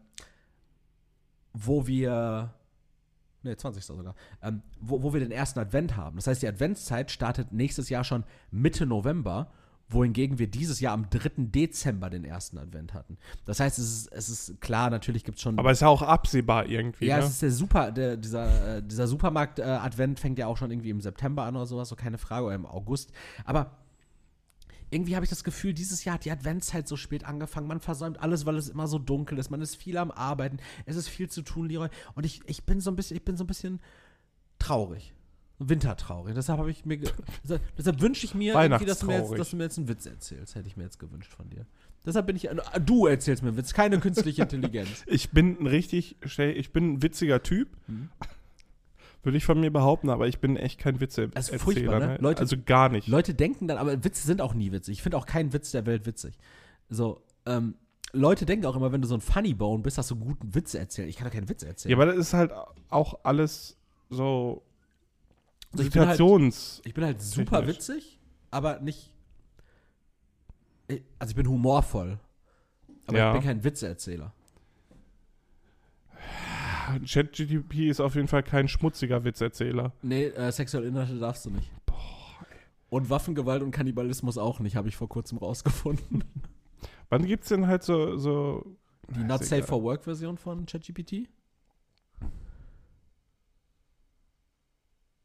wo wir, ne, 20. sogar, ähm, wo, wo wir den ersten Advent haben. Das heißt, die Adventszeit startet nächstes Jahr schon Mitte November, wohingegen wir dieses Jahr am 3. Dezember den ersten Advent hatten. Das heißt, es ist, es ist klar, natürlich gibt es schon. Aber es ist ja auch absehbar irgendwie. Ja, ne? es ist der Super, der, dieser, äh, dieser Supermarkt-Advent fängt ja auch schon irgendwie im September an oder sowas, so keine Frage, oder im August. Aber irgendwie habe ich das Gefühl, dieses Jahr hat die Adventszeit so spät angefangen. Man versäumt alles, weil es immer so dunkel ist. Man ist viel am Arbeiten. Es ist viel zu tun, Leroy. Und ich, ich bin so ein bisschen, ich bin so ein bisschen traurig. Wintertraurig. Deshalb habe ich mir, deshalb, deshalb wünsche ich mir, irgendwie, dass du, mir jetzt, dass du mir jetzt einen Witz erzählst. Hätte ich mir jetzt gewünscht von dir. Deshalb bin ich, äh, du erzählst mir einen Witz, keine künstliche Intelligenz. Ich bin ein richtig, ich bin ein witziger Typ. Mhm. Würde ich von mir behaupten, aber ich bin echt kein Witze Erzähler, furchtbar, ne? ne? Leute- also gar nicht. Leute denken dann, aber Witze sind auch nie witzig. Ich finde auch keinen Witz der Welt witzig. So, ähm, Leute denken auch immer, wenn du so ein Funny Bone bist, dass du einen guten Witz erzählen. Ich kann doch keinen Witz erzählen. ja, aber das ist halt auch alles so Also ich bin halt- Situations. ich bin halt super witzig, aber nicht. Ich- Also ich bin humorvoll. Aber Ja. ich bin kein Witzeerzähler. ChatGPT ist auf jeden Fall kein schmutziger Witzerzähler. Nee, äh, sexuelle Inhalte darfst du nicht. Und Waffengewalt und Kannibalismus auch nicht, habe ich vor kurzem rausgefunden. Wann gibt's denn halt so, so Die Not Safe for Work Version von ChatGPT?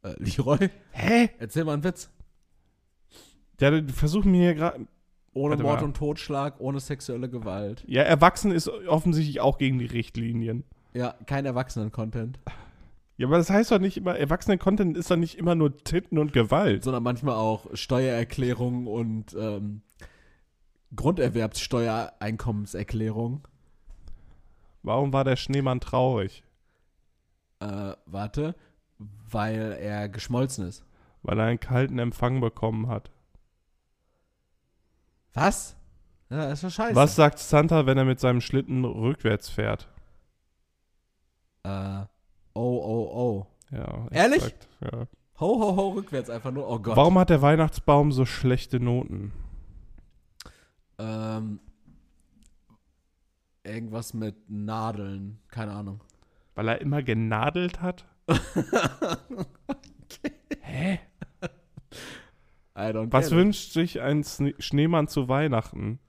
Äh, Leroy? Hä? Erzähl mal einen Witz. Ja, die versuchen mir hier gerade. Ohne Warte Mord mal. und Totschlag, ohne sexuelle Gewalt. Ja, Erwachsen ist offensichtlich auch gegen die Richtlinien. Ja, kein Erwachsenen-Content. Ja, aber das heißt doch nicht immer, Erwachsenen-Content ist doch nicht immer nur Titten und Gewalt. Sondern manchmal auch Steuererklärung und ähm, Grunderwerbssteuereinkommenserklärung. Warum war der Schneemann traurig? Äh, warte, weil er geschmolzen ist. Weil er einen kalten Empfang bekommen hat. Was? Ja, ist ja scheiße. Was sagt Santa, wenn er mit seinem Schlitten rückwärts fährt? Äh, oh, oh, oh. Ja, Ehrlich? exakt, Ja. Ho, ho, ho, rückwärts einfach nur. Oh Gott. Warum hat der Weihnachtsbaum so schlechte Noten? Ähm, irgendwas mit Nadeln. Keine Ahnung. Weil er immer genadelt hat? Hä? I don't Was wünscht sich ein Sne Schneemann zu Weihnachten?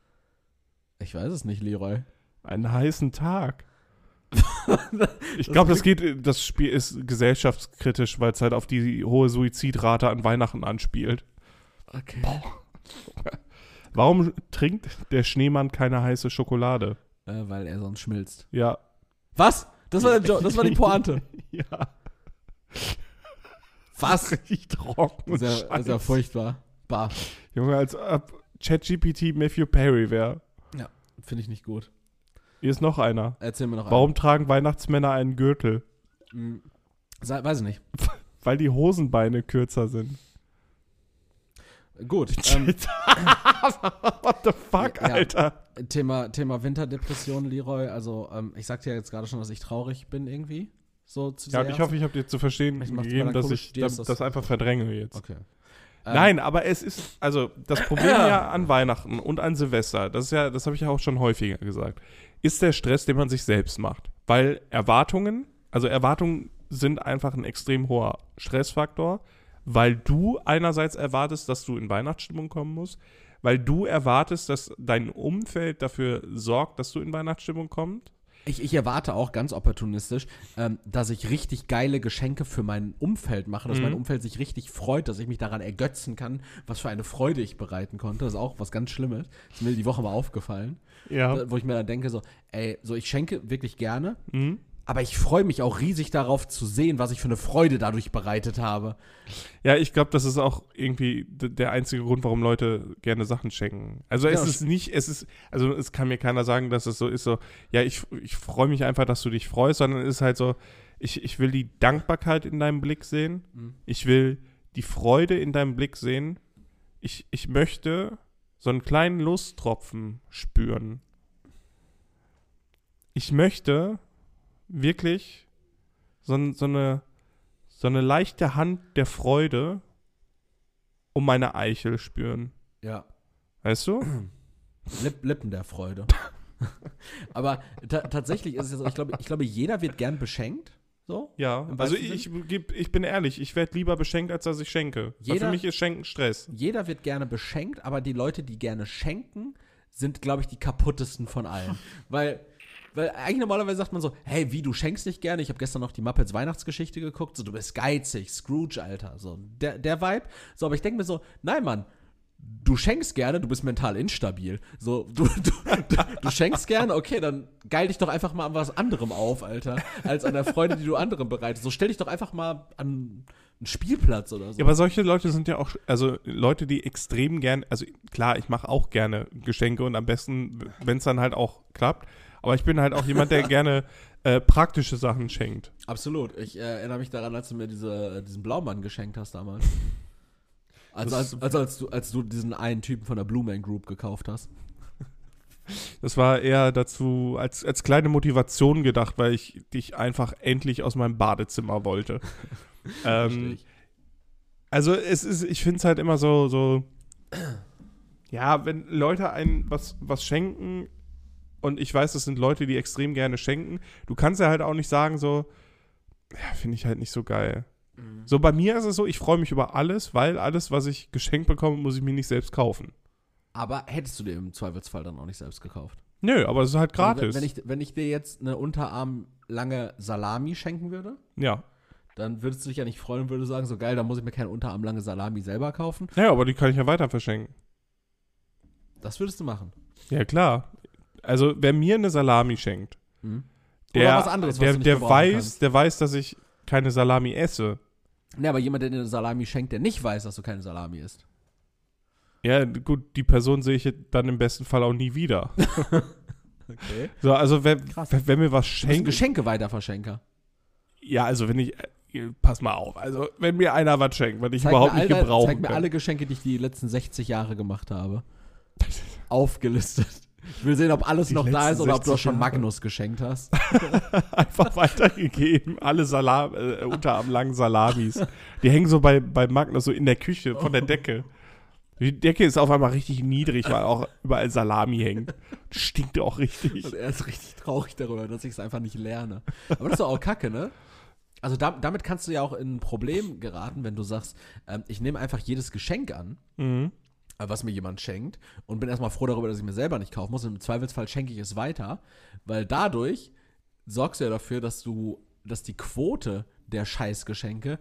Ich weiß es nicht, Leroy. Einen heißen Tag. Ich glaube, das geht, das Spiel ist gesellschaftskritisch, weil es halt auf die hohe Suizidrate an Weihnachten anspielt. Okay. Warum trinkt der Schneemann keine heiße Schokolade? Äh, weil er sonst schmilzt. Ja. Was? Das war, der jo das war die Pointe. Ja. Was? Richtig trocken. und Sehr, sehr scheiße. furchtbar. Bah. Junge, als ob ChatGPT Matthew Perry wäre. Finde ich nicht gut. Hier ist noch einer. Erzähl mir noch Warum tragen Weihnachtsmänner einen Gürtel? einen. Hm, weiß ich nicht. Weil die Hosenbeine kürzer sind. Gut. Ähm, What the fuck, Ja. Alter? Thema, Thema Winterdepression, Leroy. Also, ähm, ich sagte ja jetzt gerade schon, dass ich traurig bin irgendwie. So zu Ja, ich hoffe, ich habe dir zu verstehen gegeben, dass ich das- das einfach verdränge jetzt. Okay. Ähm, Nein, aber es ist, also das Problem ja an Weihnachten und an Silvester, das ist ja, das habe ich ja auch schon häufiger gesagt, ist der Stress, den man sich selbst macht. Weil Erwartungen, also Erwartungen sind einfach ein extrem hoher Stressfaktor, weil du einerseits erwartest, dass du in Weihnachtsstimmung kommen musst, weil du erwartest, dass dein Umfeld dafür sorgt, dass du in Weihnachtsstimmung kommst. Ich, ich erwarte auch ganz opportunistisch, ähm, dass ich richtig geile Geschenke für mein Umfeld mache, dass Mhm. mein Umfeld sich richtig freut, dass ich mich daran ergötzen kann, was für eine Freude ich bereiten konnte. Das ist auch was ganz Schlimmes. Das ist mir die Woche mal aufgefallen. Ja. Wo ich mir dann denke, so, ey, so ich schenke wirklich gerne, Mhm. Aber ich freue mich auch riesig darauf zu sehen, was ich für eine Freude dadurch bereitet habe. Ja, ich glaube, das ist auch irgendwie der einzige Grund, warum Leute gerne Sachen schenken. Also es Ja. ist nicht, es ist, also es kann mir keiner sagen, dass es so ist, so, ja, ich, ich freue mich einfach, dass du dich freust, sondern es ist halt so, ich, ich will die Dankbarkeit in deinem Blick sehen, Mhm. ich will die Freude in deinem Blick sehen, ich, ich möchte so einen kleinen Lusttropfen spüren. Ich möchte wirklich so, so eine so eine leichte Hand der Freude um meine Eichel spüren. Ja. Weißt du? Lipp, Lippen der Freude. Aber ta tatsächlich ist es ja so, ich glaube, ich glaube, jeder wird gern beschenkt. So? Ja. Also ich, ich bin ehrlich, ich werde lieber beschenkt, als dass ich schenke. Jeder- für mich ist Schenken Stress. Jeder wird gerne beschenkt, aber die Leute, die gerne schenken, sind, glaube ich, die kaputtesten von allen. weil, weil eigentlich normalerweise sagt man so, hey, wie, du schenkst nicht gerne? Ich habe gestern noch die Muppets Weihnachtsgeschichte geguckt, so, du bist geizig, Scrooge, Alter. So, der, der Vibe. So, aber ich denke mir so, nein, Mann, du schenkst gerne, du bist mental instabil. So, du, du, du, schenkst gerne, okay, dann geil dich doch einfach mal an was anderem auf, Alter, als an der Freude, die du anderen bereitest. So, stell dich doch einfach mal an einen Spielplatz oder so. Ja, aber solche Leute sind ja auch, also Leute, die extrem gern, also klar, ich mache auch gerne Geschenke und am besten, wenn es dann halt auch klappt. Aber ich bin halt auch jemand, der gerne äh, praktische Sachen schenkt. Absolut. Ich äh, erinnere mich daran, als du mir diese, diesen Blaumann geschenkt hast damals. Also als, also als, du, als du diesen einen Typen von der Blue Man Group gekauft hast. Das war eher dazu als, als kleine Motivation gedacht, weil ich dich einfach endlich aus meinem Badezimmer wollte. Ähm, also es ist, ich finde es halt immer so, so, ja, wenn Leute einen was, was schenken und ich weiß, das sind Leute, die extrem gerne schenken, du kannst ja halt auch nicht sagen so, ja, finde ich halt nicht so geil. So bei mir ist es so, ich freue mich über alles, weil alles, was ich geschenkt bekomme, muss ich mir nicht selbst kaufen. Aber hättest du dir im Zweifelsfall dann auch nicht selbst gekauft? Nö, aber es ist halt Also gratis. wenn, wenn, ich, wenn ich dir jetzt eine unterarmlange Salami schenken würde, ja. dann würdest du dich ja nicht freuen und würdest sagen, so geil, dann muss ich mir keine unterarmlange Salami selber kaufen. Ja, aber die kann ich ja weiter verschenken. Das würdest du machen. Ja, klar. Also, wer mir eine Salami schenkt, Mhm. der, anderes, was der, der weiß, kannst. der weiß, dass ich keine Salami esse. Ne, aber jemand, der dir eine Salami schenkt, der nicht weiß, dass du keine Salami isst. Ja, gut, die Person sehe ich dann im besten Fall auch nie wieder. Okay. So, also, wer, wer mir was Du bist ein schenkt. Geschenke-Weiterverschenker. Ja, also, wenn ich. äh, Pass mal auf. Also, wenn mir einer was schenkt, was ich Zeig überhaupt mir nicht all- gebrauchen Zeig mir kann. alle Geschenke, die ich die letzten 60 Jahre gemacht habe. Aufgelistet. Ich will sehen, ob alles Die noch da ist oder ob du auch 60 schon. Magnus geschenkt hast. einfach weitergegeben. Alle Salam, äh, unterarmlangen Salamis. Die hängen so bei, bei Magnus so in der Küche von der Decke. Die Decke ist auf einmal richtig niedrig, weil auch überall Salami hängt. Stinkt auch richtig. Und er ist richtig traurig darüber, dass ich es einfach nicht lerne. Aber das ist doch auch kacke, ne? Also da, damit kannst du ja auch in ein Problem geraten, wenn du sagst, ähm, ich nehme einfach jedes Geschenk an, Mhm. Äh, was mir jemand schenkt und bin erstmal froh darüber, dass ich mir selber nicht kaufen muss. Und im Zweifelsfall schenke ich es weiter, weil dadurch sorgst du ja dafür, dass du, dass die Quote der Scheißgeschenke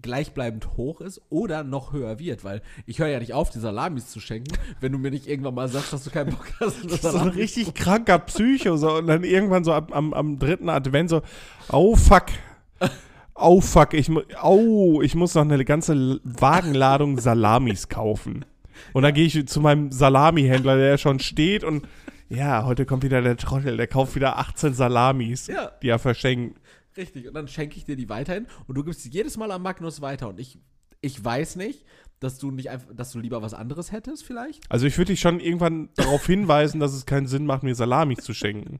gleichbleibend hoch ist oder noch höher wird, weil ich höre ja nicht auf, die Salamis zu schenken, wenn du mir nicht irgendwann mal sagst, dass du keinen Bock hast, Das ist so ein richtig kranker Psycho. So, und dann irgendwann so am, am, am dritten Advent so, oh fuck. Oh fuck, ich, oh, ich muss noch eine ganze Wagenladung Salamis kaufen. Und dann gehe ich zu meinem Salamihändler, der schon steht und ja, heute kommt wieder der Trottel, der kauft wieder 18 Salamis, Ja. die er verschenkt. Richtig, und dann schenke ich dir die weiterhin und du gibst sie jedes Mal an Magnus weiter und ich, ich weiß nicht, dass du nicht einfach, dass du lieber was anderes hättest vielleicht. Also ich würde dich schon irgendwann darauf hinweisen, dass es keinen Sinn macht, mir Salamis zu schenken.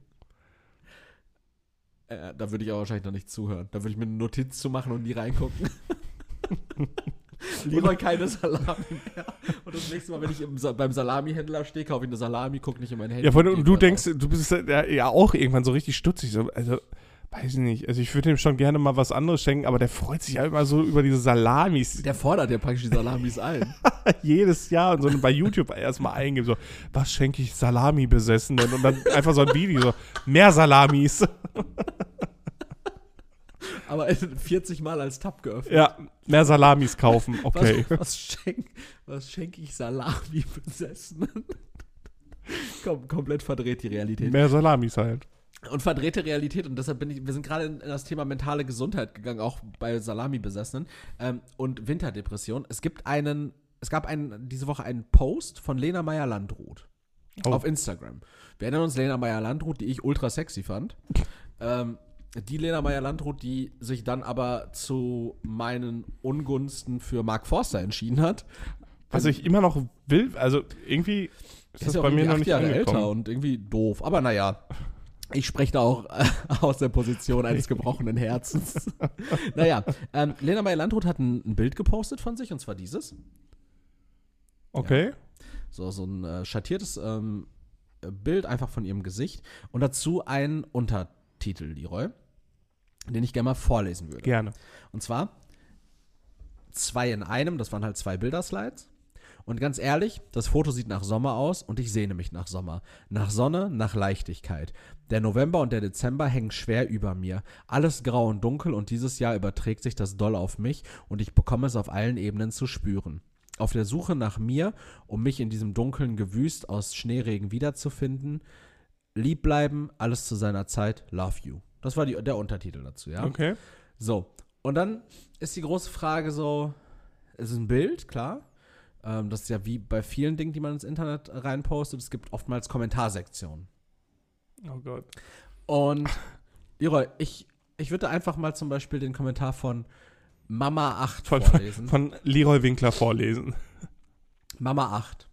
Äh, da würde ich aber wahrscheinlich noch nicht zuhören. Da würde ich mir eine Notiz zu machen und nie reingucken. lieber keine Salami mehr. Und das nächste Mal, wenn ich im, beim Salamihändler stehe, kaufe ich eine Salami, gucke nicht in mein Handy. Ja, geh und du denkst, du bist ja, ja auch irgendwann so richtig stutzig. So, also, weiß ich nicht. Also, ich würde ihm schon gerne mal was anderes schenken, aber der freut sich ja immer so über diese Salamis Der fordert ja praktisch die Salamis ein. jedes Jahr und so bei YouTube erstmal eingeben. So, was schenke ich Salami-Besessenen? Und dann einfach so ein Video, so, mehr Salamis. Aber 40 Mal als Tab geöffnet. Ja, mehr Salamis kaufen. Okay. Was, was schenke schenk ich Salami-Besessenen? Kom komplett verdreht die Realität. Mehr Salamis halt. Und verdrehte Realität, und deshalb bin ich, wir sind gerade in das Thema mentale Gesundheit gegangen, auch bei Salami-Besessenen ähm, und Winterdepression. Es gibt einen, es gab einen, diese Woche einen Post von Lena Meyer-Landrut Oh. auf Instagram. Wir erinnern uns Lena Meyer-Landrut, die ich ultra sexy fand. ähm, die Lena Meyer-Landrut, die sich dann aber zu meinen Ungunsten für Mark Forster entschieden hat. Was ich immer noch will, also irgendwie ist das ist ja bei mir noch nicht Jahre angekommen. älter und irgendwie doof. Aber naja, ich spreche da auch äh, aus der Position eines gebrochenen Herzens. naja, ähm, Lena Meyer-Landrut hat ein, ein Bild gepostet von sich, und zwar dieses. Okay. So, so ein äh, schattiertes ähm, Bild einfach von ihrem Gesicht und dazu ein Untertitel, Leroy, den ich gerne mal vorlesen würde. Gerne. Und zwar zwei in einem, das waren halt zwei Bilderslides. Und ganz ehrlich, das Foto sieht nach Sommer aus und ich sehne mich nach Sommer. Nach Sonne, nach Leichtigkeit. Der November und der Dezember hängen schwer über mir. Alles grau und dunkel und dieses Jahr überträgt sich das doll auf mich und ich bekomme es auf allen Ebenen zu spüren. Auf der Suche nach mir, um mich in diesem dunklen Gewüst aus Schneeregen wiederzufinden. Lieb bleiben, alles zu seiner Zeit, love you. Das war die, der Untertitel dazu, ja. Okay. So, und dann ist die große Frage so, es ist ein Bild, klar. Ähm, das ist ja wie bei vielen Dingen, die man ins Internet reinpostet. Es gibt oftmals Kommentarsektionen. Oh Gott. Und Leroy, ich, ich würde einfach mal zum Beispiel den Kommentar von Mama 8 Von, vorlesen. von Leroy Winkler vorlesen. Mama 8.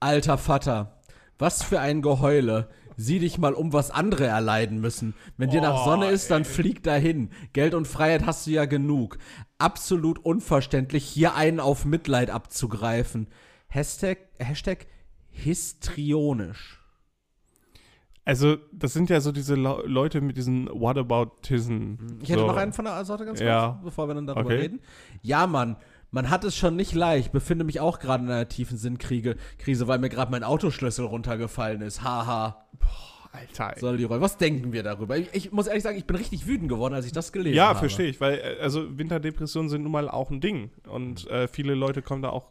Alter Vater, was für ein Geheule. Sieh dich mal um, was andere erleiden müssen. Wenn dir nach Oh, Sonne ist, dann ey. flieg dahin. Geld und Freiheit hast du ja genug. Absolut unverständlich, hier einen auf Mitleid abzugreifen. Hashtag, Hashtag histrionisch. Also, das sind ja so diese Le Leute mit diesen Whataboutism. Ich hätte so. noch einen von der Sorte ganz kurz, Ja. bevor wir dann darüber Okay. reden. Ja, Mann, man hat es schon nicht leicht. Befinde mich auch gerade in einer tiefen Sinnkrise, Krise, weil mir gerade mein Autoschlüssel runtergefallen ist. Haha. Alter. ey. So, Leroy, was denken wir darüber? Ich, ich muss ehrlich sagen, ich bin richtig wütend geworden, als ich das gelesen Ja, habe. verstehe ich, weil äh, also Winterdepressionen sind nun mal auch ein Ding und äh, viele Leute kommen da auch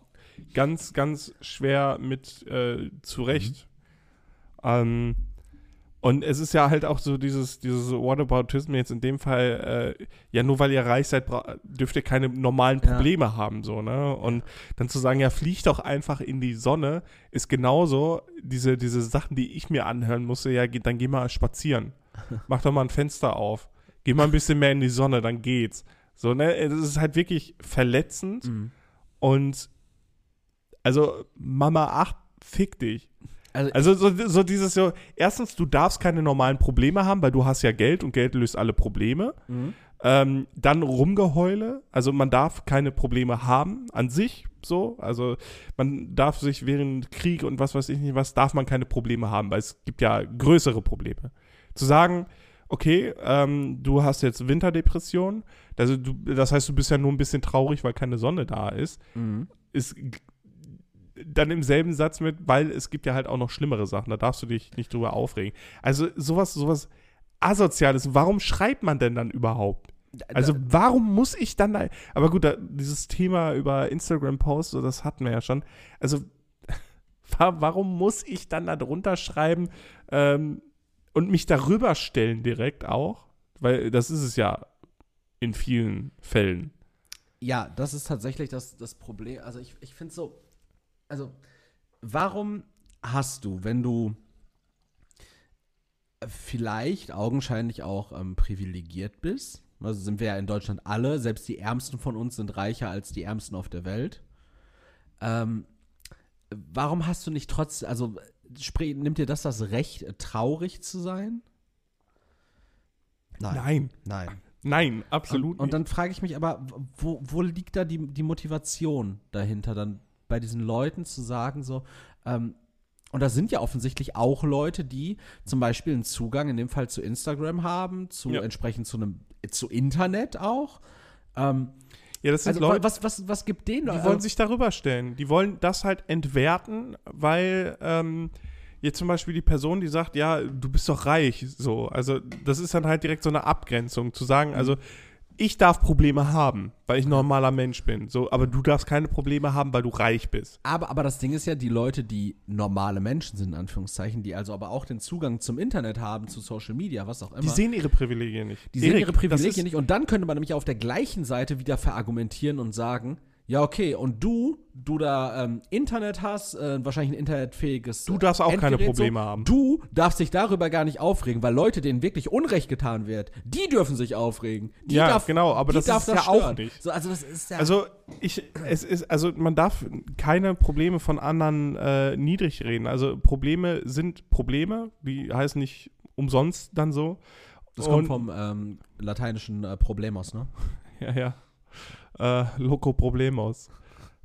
ganz, ganz schwer mit äh, zurecht. Ähm, und es ist ja halt auch so dieses, dieses Whataboutism jetzt in dem Fall, äh, ja nur weil ihr reich seid, dürft ihr keine normalen Ja. Probleme haben, so, ne? Und dann zu sagen, ja, flieg doch einfach in die Sonne, ist genauso diese, diese Sachen, die ich mir anhören musste, ja, dann geh mal spazieren. Mach doch mal ein Fenster auf. Geh mal ein bisschen mehr in die Sonne, dann geht's. So, ne? Das ist halt wirklich verletzend Mhm. und also Mama 8, fick dich. Also, Also so, so dieses so, erstens, du darfst keine normalen Probleme haben, weil du hast ja Geld und Geld löst alle Probleme. Mhm. Ähm, dann Rumgeheule, also man darf keine Probleme haben an sich, so, also man darf sich während Krieg und was weiß ich nicht was, darf man keine Probleme haben, weil es gibt ja größere Probleme. Zu sagen, okay, ähm, du hast jetzt Winterdepression, also du, das heißt, du bist ja nur ein bisschen traurig, weil keine Sonne da ist, Mhm. ist dann im selben Satz mit, weil es gibt ja halt auch noch schlimmere Sachen, da darfst du dich nicht drüber aufregen. Also sowas, sowas Asoziales, warum schreibt man denn dann überhaupt? Also warum muss ich dann da, aber gut, da, dieses Thema über Instagram-Posts, so, das hatten wir ja schon, also wa- warum muss ich dann da drunter schreiben ähm, und mich darüber stellen direkt auch? Weil das ist es ja in vielen Fällen. Ja, das ist tatsächlich das, das Problem. Also ich, ich finde so, also warum hast du, wenn du vielleicht augenscheinlich auch ähm, privilegiert bist, also sind wir ja in Deutschland alle, selbst die Ärmsten von uns sind reicher als die Ärmsten auf der Welt. Ähm, warum hast du nicht trotz, also nimmt dir das das Recht, traurig zu sein? Nein, Nein. nein, absolut Und, und dann frage ich mich aber, wo, wo liegt da die, die Motivation dahinter, dann bei diesen Leuten zu sagen, so, ähm, und das sind ja offensichtlich auch Leute, die zum Beispiel einen Zugang in dem Fall zu Instagram haben, zu Ja. entsprechend zu einem, zu Internet auch. Ähm, Ja, das sind also Leute, was, was, was gibt denen die wollen sich darüber stellen. Die wollen das halt entwerten, weil ähm, jetzt zum Beispiel die Person, die sagt, ja, du bist doch reich, so. Also das ist dann halt direkt so eine Abgrenzung, zu sagen, Mhm. also ich darf Probleme haben, weil ich ein normaler Mensch bin, so, aber du darfst keine Probleme haben, weil du reich bist. Aber, aber das Ding ist ja, die Leute, die normale Menschen sind, in Anführungszeichen, die also aber auch den Zugang zum Internet haben, zu Social Media, was auch immer. Die sehen ihre Privilegien nicht. Die sehen Erik, ihre das Privilegien nicht. Und dann könnte man nämlich auf der gleichen Seite wieder verargumentieren und sagen, ja, okay, und du, du da ähm, Internet hast, äh, wahrscheinlich ein internetfähiges Du darfst auch keine Endgerät, Probleme haben. Du darfst dich darüber gar nicht aufregen, weil Leute, denen wirklich Unrecht getan wird, die dürfen sich aufregen. Die Ja, darf, genau, aber das darf ist ja auch stören. nicht. So, also das ist ja Also ich, es ist, also man darf keine Probleme von anderen äh, niedrig reden. Also Probleme sind Probleme, die heißen nicht umsonst dann so. das und- kommt vom ähm, lateinischen äh, Problemos, ne? Ja, ja. Äh, Loco Problemos.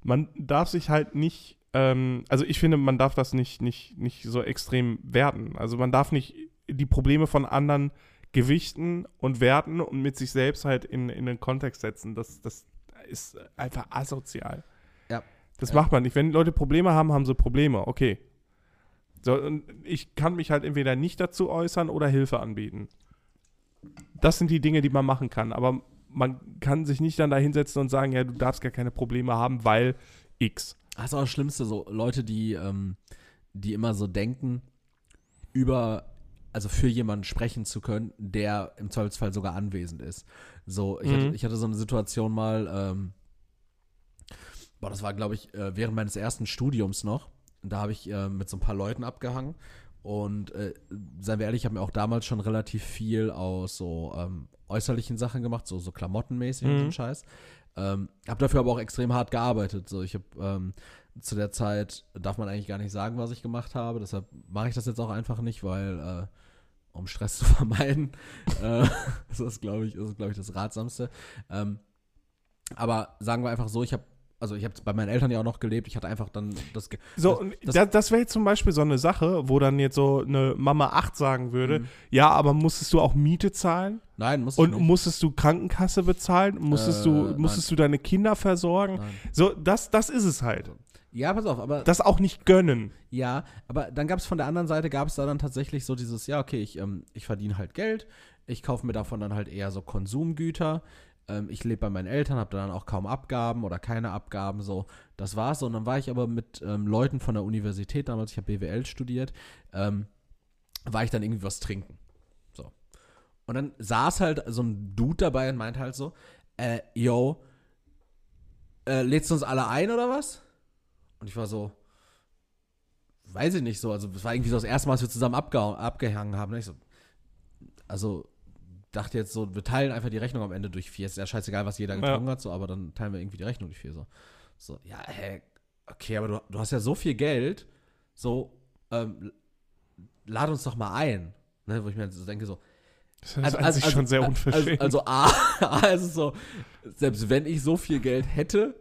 man darf sich halt nicht, ähm, also ich finde, man darf das nicht, nicht, nicht so extrem werten. Also man darf nicht die Probleme von anderen gewichten und werten und mit sich selbst halt in, in den Kontext setzen. Das, das ist einfach asozial. Ja. Das Ja. macht man nicht. Wenn Leute Probleme haben, haben sie Probleme. Okay. So, und ich kann mich halt entweder nicht dazu äußern oder Hilfe anbieten. Das sind die Dinge, die man machen kann. Aber man kann sich nicht dann da hinsetzen und sagen, ja, du darfst gar keine Probleme haben, weil X. Das ist auch das Schlimmste, so Leute, die, ähm, die immer so denken, über, also für jemanden sprechen zu können, der im Zweifelsfall sogar anwesend ist. So, ich, Mhm. hatte, ich hatte so eine Situation mal, ähm, boah, das war, glaube ich, äh, während meines ersten Studiums noch. Da habe ich äh, mit so ein paar Leuten abgehangen. Und äh, seien wir ehrlich, ich habe mir auch damals schon relativ viel aus so ähm, äußerlichen Sachen gemacht, so, so klamottenmäßig und so Mhm. ein Scheiß. Ähm, habe dafür aber auch extrem hart gearbeitet. So, ich habe ähm, zu der Zeit darf man eigentlich gar nicht sagen, was ich gemacht habe. Deshalb mache ich das jetzt auch einfach nicht, weil äh, um Stress zu vermeiden, äh, das ist glaube ich, ist glaube ich das Ratsamste. Ähm, aber sagen wir einfach so, ich habe also ich habe bei meinen Eltern ja auch noch gelebt. Ich hatte einfach dann das. Ge So, das, das, das, wäre jetzt zum Beispiel so eine Sache, wo dann jetzt so eine Mama 8 sagen würde, Mhm. ja, aber musstest du auch Miete zahlen? nein, muss ich Und nicht. musstest du Krankenkasse bezahlen? Musstest, du, Äh, musstest du deine Kinder versorgen? Nein. So, das, das ist es halt. Ja, pass auf, aber Das auch nicht gönnen. Ja, aber dann gab es von der anderen Seite, gab es da dann tatsächlich so dieses, ja, okay, ich, ähm, ich verdiene halt Geld, ich kaufe mir davon dann halt eher so Konsumgüter, ich lebe bei meinen Eltern, habe dann auch kaum Abgaben oder keine Abgaben, so, das war's. Und dann war ich aber mit ähm, Leuten von der Universität, damals, ich habe BWL studiert, ähm, war ich dann irgendwie was trinken. So. Und dann saß halt so ein Dude dabei und meinte halt so, äh, yo, äh, lädst du uns alle ein oder was? Und ich war so, weiß ich nicht so, also es war irgendwie so das erste Mal, dass wir zusammen abgeha abgehangen haben. Ne? Ich so, also dachte jetzt so, wir teilen einfach die Rechnung am Ende durch vier. Ist ja scheißegal, was jeder getrunken hat, so, aber dann teilen wir irgendwie die Rechnung durch vier. So, so ja, hä, okay, aber du, du hast ja so viel Geld, so, ähm, lad uns doch mal ein. Ne, wo ich mir so denke, so, Das ist an sich schon sehr unverschämt. Also, also A, A ist es so, selbst wenn ich so viel Geld hätte,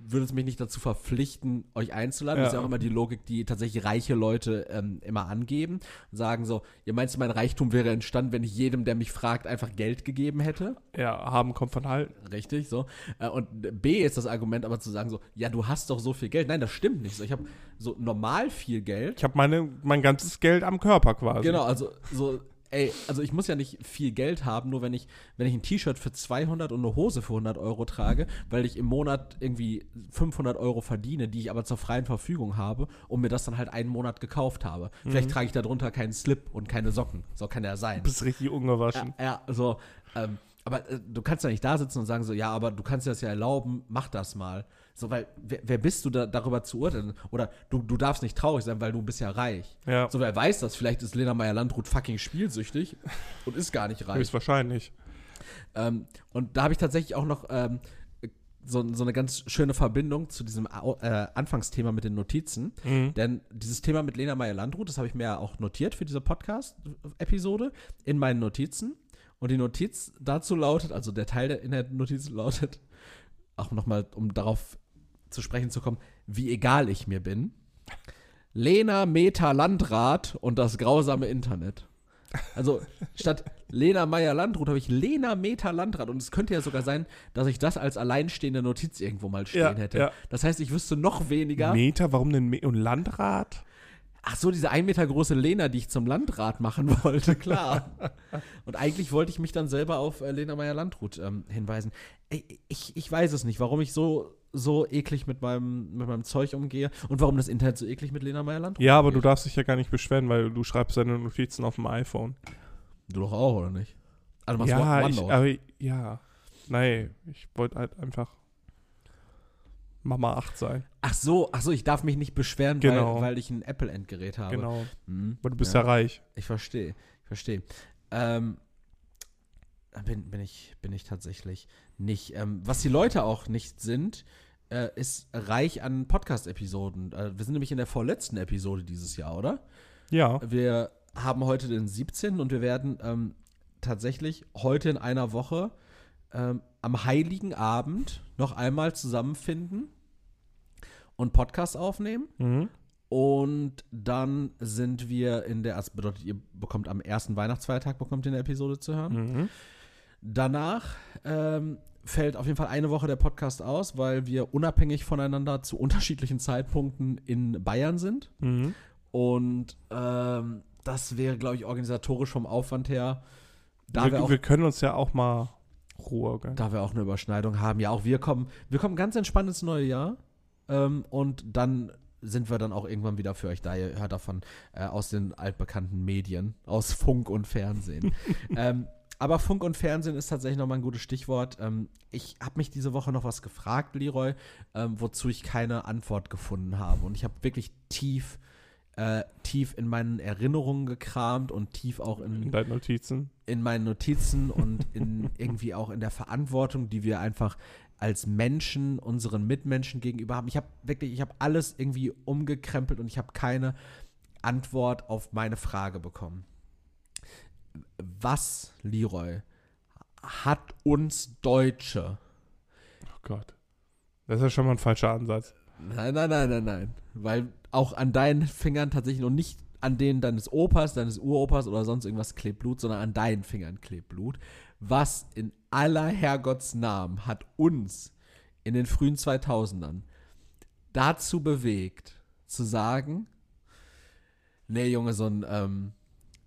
würde es mich nicht dazu verpflichten, euch einzuladen. Das ist ja Ja. auch immer die Logik, die tatsächlich reiche Leute ähm, immer angeben und sagen so, ihr meinst, mein Reichtum wäre entstanden, wenn ich jedem, der mich fragt, einfach Geld gegeben hätte? ja, haben kommt von halten. Richtig, so. Äh, Und B ist das Argument aber zu sagen so, ja, du hast doch so viel Geld. Nein, das stimmt nicht so. Ich habe so normal viel Geld. Ich habe meine, mein ganzes Geld am Körper quasi. Genau, also so, ey, also ich muss ja nicht viel Geld haben, nur wenn ich, wenn ich ein T-Shirt für 200 und eine Hose für 100 Euro trage, weil ich im Monat irgendwie 500 Euro verdiene, die ich aber zur freien Verfügung habe und mir das dann halt einen Monat gekauft habe. Vielleicht trage ich darunter keinen Slip und keine Socken. So kann ja sein. Du bist richtig ungewaschen. Ja, ja so, ähm, aber äh, du kannst ja nicht da sitzen und sagen so, ja, aber du kannst dir das ja erlauben, mach das mal. So, weil, wer, wer bist du da, darüber zu urteilen? Oder du, du darfst nicht traurig sein, weil du bist ja reich. Ja, So, wer weiß das? Vielleicht ist Lena Meyer-Landrut fucking spielsüchtig und ist gar nicht reich. höchstwahrscheinlich. Ähm, und da habe ich tatsächlich auch noch ähm, so, so eine ganz schöne Verbindung zu diesem äh, Anfangsthema mit den Notizen. Mhm. Denn dieses Thema mit Lena Meyer-Landrut, das habe ich mir ja auch notiert für diese Podcast-Episode in meinen Notizen. Und die Notiz dazu lautet, also der Teil der, in der Notiz lautet, auch nochmal, um darauf zu sprechen zu kommen, wie egal ich mir bin. Lena Meta Landrat und das grausame Internet. Also statt Lena Meyer Landrut habe ich Lena Meta Landrat und es könnte ja sogar sein, dass ich das als alleinstehende Notiz irgendwo mal stehen Ja, hätte. ja. Das heißt, ich wüsste noch weniger. Meter, warum denn Me und Landrat? Ach so, diese ein Meter große Lena, die ich zum Landrat machen wollte, klar. und eigentlich wollte ich mich dann selber auf äh, Lena Meyer Landrut ähm, hinweisen. Ey, Ich, ich weiß es nicht, warum ich so, so eklig mit meinem, mit meinem Zeug umgehe und warum das Internet so eklig mit Lena Meyer Landrut Ja, aber du darfst dich ja gar nicht beschweren, weil du schreibst deine Notizen auf dem iPhone. Du doch auch, oder nicht? Also machst ja, One- ich, aber ja. Nein, ich wollte halt einfach Mama 8 sein. Ach so, ach so, ich darf mich nicht beschweren, Genau. weil, weil ich ein Apple-Endgerät habe. Genau. Hm, Aber du bist ja, reich. Ich verstehe, ich verstehe. Ähm, bin, bin, ich, bin ich tatsächlich nicht. Ähm, was die Leute auch nicht sind, äh, ist reich an Podcast-Episoden. Äh, wir sind nämlich in der vorletzten Episode dieses Jahr, oder? Ja. Wir haben heute den 17. und wir werden ähm, tatsächlich heute in einer Woche ähm, am Heiligen Abend noch einmal zusammenfinden und Podcast aufnehmen. Mhm. Und dann sind wir in der, also bedeutet, ihr bekommt am ersten Weihnachtsfeiertag bekommt ihr eine Episode zu hören. Mhm. Danach ähm, fällt auf jeden Fall eine Woche der Podcast aus, weil wir unabhängig voneinander zu unterschiedlichen Zeitpunkten in Bayern sind. Mhm. Und ähm, das wäre, glaube ich, organisatorisch vom Aufwand her, da wir, wir, auch, wir können uns ja auch mal Ruhe gönnen. da wir auch eine Überschneidung haben. Ja, auch wir kommen, wir kommen ganz entspannt ins neue Jahr. Ähm, und dann sind wir dann auch irgendwann wieder für euch da. Ihr hört davon äh, aus den altbekannten Medien, aus Funk und Fernsehen. ähm, aber Funk und Fernsehen ist tatsächlich nochmal ein gutes Stichwort. Ähm, ich habe mich diese Woche noch was gefragt, Leroy, ähm, wozu ich keine Antwort gefunden habe. Und ich habe wirklich tief, äh, tief in meinen Erinnerungen gekramt und tief auch In in, deinen Notizen. in meinen Notizen und in irgendwie auch in der Verantwortung, die wir einfach als Menschen unseren Mitmenschen gegenüber haben. Ich habe wirklich, ich habe alles irgendwie umgekrempelt und ich habe keine Antwort auf meine Frage bekommen. Was, Leroy, hat uns Deutsche? Oh Gott. Das ist ja schon mal ein falscher Ansatz. Nein, nein, nein, nein, nein. Weil auch an deinen Fingern tatsächlich noch nicht an denen deines Opas, deines Uropas oder sonst irgendwas klebt Blut, sondern an deinen Fingern klebt Blut. Was in aller Herrgottsnamen hat uns in den frühen 2000ern dazu bewegt, zu sagen, nee, Junge, so ein, ähm,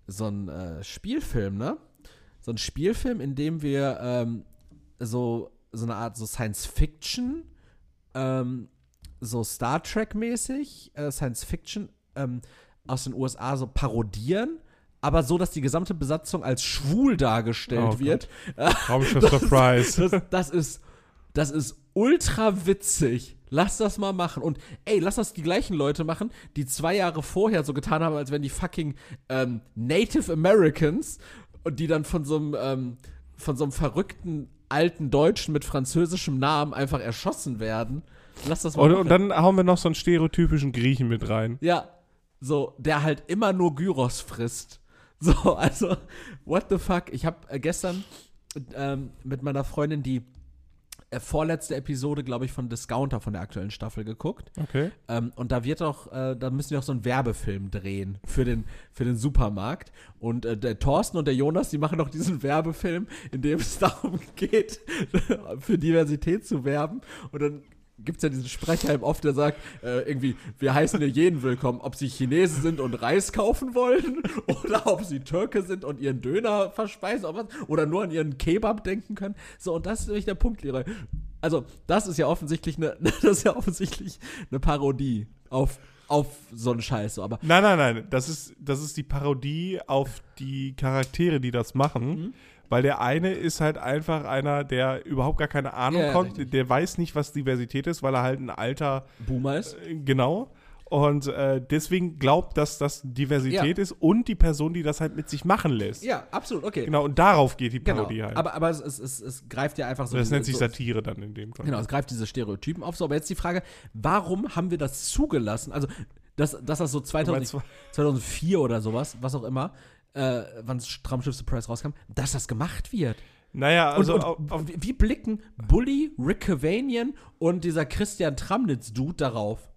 so ein äh, Spielfilm, ne? So ein Spielfilm, in dem wir ähm, so, so eine Art so Science Fiction, ähm, so Star Trek-mäßig, äh, Science Fiction ähm, aus den USA so parodieren, aber so, dass die gesamte Besatzung als schwul dargestellt Oh wird. Raumschiff Surprise. Das, das ist, das ist ultra witzig. Lass das mal machen. Und ey, lass das die gleichen Leute machen, die zwei Jahre vorher so getan haben, als wenn die fucking ähm, Native Americans und die dann von so einem, ähm, von so einem verrückten alten Deutschen mit französischem Namen einfach erschossen werden. Lass das mal Und, machen. und dann hauen wir noch so einen stereotypischen Griechen mit rein. Ja, so, der halt immer nur Gyros frisst. So, also, what the fuck? Ich habe äh, gestern ähm, mit meiner Freundin die vorletzte Episode, glaube ich, von Discounter von der aktuellen Staffel geguckt. Okay. Ähm, und da wird doch, äh, da müssen wir auch so einen Werbefilm drehen für den, für den Supermarkt. Und äh, der Thorsten und der Jonas, die machen doch diesen Werbefilm, in dem es darum geht, für Diversität zu werben. Und dann gibt es ja diesen Sprecher im Off, der sagt, äh, irgendwie, wir heißen hier jeden willkommen, ob sie Chinesen sind und Reis kaufen wollen oder ob sie Türke sind und ihren Döner verspeisen oder, was, oder nur an ihren Kebab denken können. So, und das ist nämlich der Punkt, Lehrer. Also, das ist ja offensichtlich eine, das ist ja offensichtlich eine Parodie auf, auf so einen Scheiß. So. Aber Nein, nein, nein. Das ist, das ist die Parodie auf die Charaktere, die das machen. Mhm. Weil der eine ist halt einfach einer, der überhaupt gar keine Ahnung Ja, ja, kommt. Der weiß nicht, was Diversität ist, weil er halt ein alter, Boomer ist. äh, genau. Und äh, deswegen glaubt, dass das Diversität ist und die Person, die das halt mit sich machen lässt. Ja, absolut, okay. Genau, und darauf geht die Genau. Parodie halt. Aber, aber es, es, es, es greift ja einfach so. das nennt sich so, Satire dann in dem Kontext. Genau, es greift diese Stereotypen auf. So, aber jetzt die Frage, warum haben wir das zugelassen? Also, dass, dass das so 2000, meinst, 2004 oder sowas, was auch immer, äh, wann Traumschiff Surprise rauskam, dass das gemacht wird. Naja, also und, und auf, wie- blicken Bully, Rick Cavanian und dieser Christian Tramnitz-Dude darauf?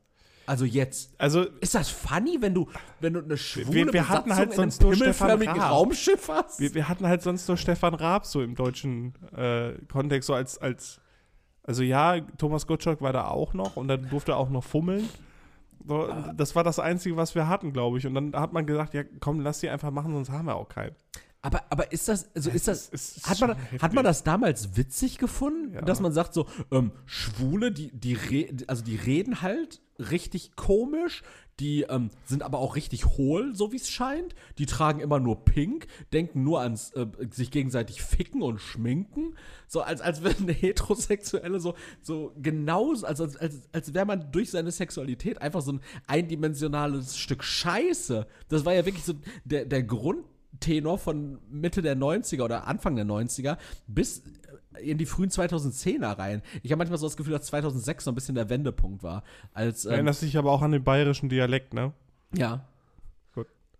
Also jetzt. also Ist das funny, wenn du, wenn du eine schwule wir- wir hatten halt sonst nur Stefan Raab. Raumschiff hast? wir, wir hatten halt sonst nur Stefan Raab so im deutschen äh, Kontext, so als, als also ja, Thomas Gottschalk war da auch noch und dann durfte er auch noch fummeln. So, das war das Einzige, was wir hatten, glaube ich. Und dann hat man gesagt, ja, komm, lass die einfach machen, sonst haben wir auch keinen. Aber, aber ist das, also ist das, Es ist hat man, heftig. hat man das damals witzig gefunden, Ja. dass man sagt so, ähm, Schwule, die, die, re also die reden halt richtig komisch, die ähm, sind aber auch richtig hohl, so wie es scheint. Die tragen immer nur Pink, denken nur ans äh, sich gegenseitig ficken und schminken. So als, als wäre eine Heterosexuelle so, so genauso, als, als, als, als wäre man durch seine Sexualität einfach so ein eindimensionales Stück Scheiße. Das war ja wirklich so der, der Grundtenor von Mitte der 90er oder Anfang der 90er bis in die frühen 2010er rein. Ich habe manchmal so das Gefühl, dass 2006 so ein bisschen der Wendepunkt war. Als, ähm, erinnerst dich aber auch an den bayerischen Dialekt, ne? ja.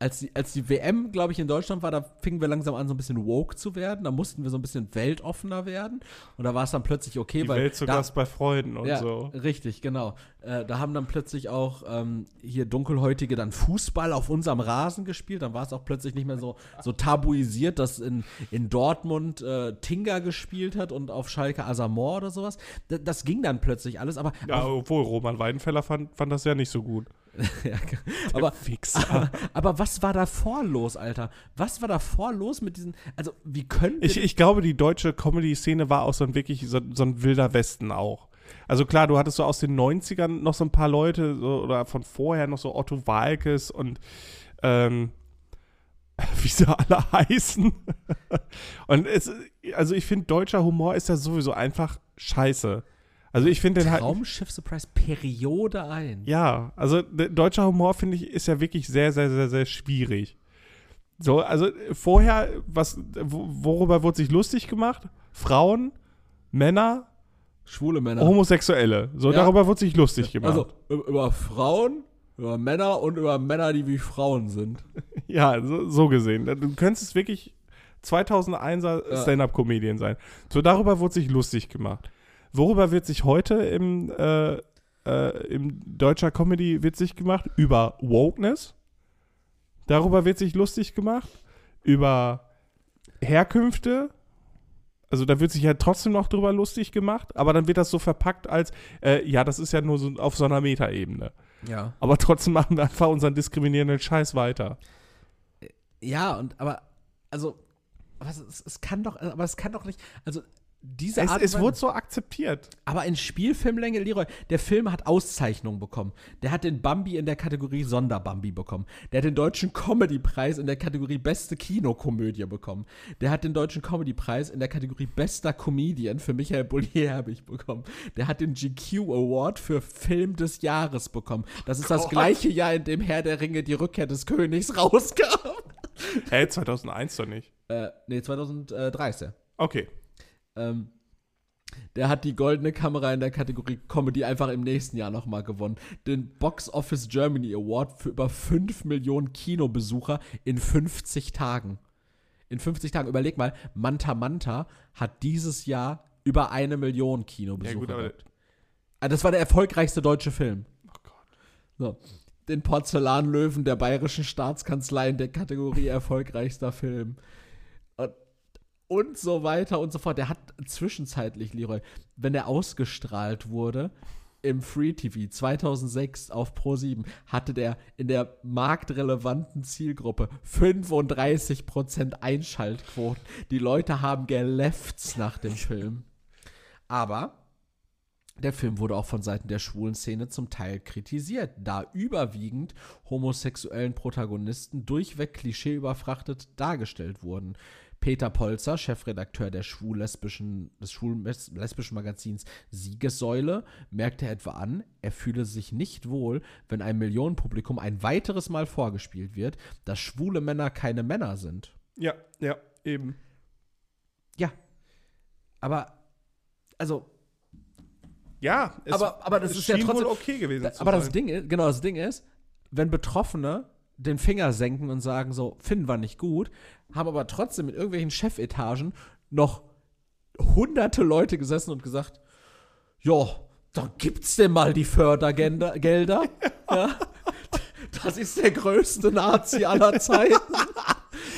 Als die, als die WM, glaube ich, in Deutschland war, da fingen wir langsam an, so ein bisschen woke zu werden. Da mussten wir so ein bisschen weltoffener werden. Und da war es dann plötzlich okay, Die weil. Welt zu da, Gast bei Freunden und ja, so. richtig, genau. Äh, da haben dann plötzlich auch ähm, hier Dunkelhäutige dann Fußball auf unserem Rasen gespielt. Dann war es auch plötzlich nicht mehr so, so tabuisiert, dass in, in Dortmund äh, Tinga gespielt hat und auf Schalke Asamoah oder sowas. D das ging dann plötzlich alles, aber, Ja, obwohl Roman Weidenfeller fand, fand das ja nicht so gut. ja, aber, Fixer. aber, aber was war davor los, Alter? Was war davor los mit diesen, also wie können Ich, ich glaube, die deutsche Comedy-Szene war auch so ein wirklich so, so ein wilder Westen auch. Also klar, du hattest so aus den 90ern noch so ein paar Leute so, oder von vorher noch so Otto Walkes und ähm, wie sie alle heißen. und es, also ich finde, deutscher Humor ist ja sowieso einfach scheiße. Also ich finde den halt. Traumschiff Surprise Periode ein. Ja, also deutscher Humor, finde ich, ist ja wirklich sehr, sehr, sehr, sehr schwierig. So, also vorher, was, wo- worüber wurde sich lustig gemacht? Frauen, Männer, Schwule Männer. Homosexuelle. So, Ja. darüber wurde sich lustig gemacht. Also über über Frauen, über Männer und über Männer, die wie Frauen sind. ja, so, so gesehen. Du könntest wirklich 2001er Ja. Stand-Up-Comedian sein. So, darüber wurde sich lustig gemacht. Worüber wird sich heute im, äh, äh, im deutscher Comedy witzig gemacht? Über Wokeness. Darüber wird sich lustig gemacht. Über Herkünfte. Also da wird sich ja trotzdem noch drüber lustig gemacht, aber dann wird das so verpackt als, äh, ja, das ist ja nur so auf so einer Metaebene. Ja. Aber trotzdem machen wir einfach unseren diskriminierenden Scheiß weiter. Ja, und aber, also, es, es, es kann doch, aber es kann doch nicht, also diese Es, Art es wurde so akzeptiert. aber in Spielfilmlänge, Leroy, der Film hat Auszeichnungen bekommen. Der hat den Bambi in der Kategorie Sonderbambi bekommen. Der hat den deutschen Comedy-Preis in der Kategorie Beste Kinokomödie bekommen. Der hat den deutschen Comedy-Preis in der Kategorie Bester Comedian für Michael Bulli-Herbig bekommen. Der hat den GQ Award für Film des Jahres bekommen. Das ist das Gott. gleiche Jahr, in dem Herr der Ringe die Rückkehr des Königs rauskam. Hä, 2001 doch nicht. Äh, nee, 2013. Okay. Ähm, der hat die goldene Kamera in der Kategorie Comedy einfach im nächsten Jahr nochmal gewonnen. Den Box Office Germany Award für über 5 Millionen Kinobesucher in 50 Tagen. In 50 Tagen, überleg mal, Manta Manta hat dieses Jahr über eine Million Ja Kinobesucher. gut, aber. Ah, das war der erfolgreichste deutsche Film. oh Gott. So. Den Porzellanlöwen der Bayerischen Staatskanzlei in der Kategorie erfolgreichster Film. Und, so weiter und so fort. Der hat zwischenzeitlich, Leroy, wenn er ausgestrahlt wurde, im Free TV 2006 auf Pro7 hatte der in der marktrelevanten Zielgruppe 35% Einschaltquoten. Die Leute haben gelefzt nach dem Film. Aber der Film wurde auch von Seiten der schwulen Szene zum Teil kritisiert, da überwiegend homosexuellen Protagonisten durchweg klischeeüberfrachtet dargestellt wurden. Peter Polzer, Chefredakteur der schwul-lesbischen, des schwul-lesbischen Magazins Siegessäule, merkte etwa an, er fühle sich nicht wohl, wenn einem Millionenpublikum ein weiteres Mal vorgespielt wird, dass schwule Männer keine Männer sind. Ja, ja, eben. Ja. Aber, also, Ja, es, Aber- aber das es ist ja trotzdem- okay gewesen zu aber das sein. Ding ist, genau, das Ding ist, wenn Betroffene den Finger senken und sagen so, finden wir nicht gut, haben aber trotzdem in irgendwelchen Chefetagen noch hunderte Leute gesessen und gesagt, ja, dann gibt's denn mal die Fördergelder. Gelder. ja. Das ist der größte Nazi aller Zeiten.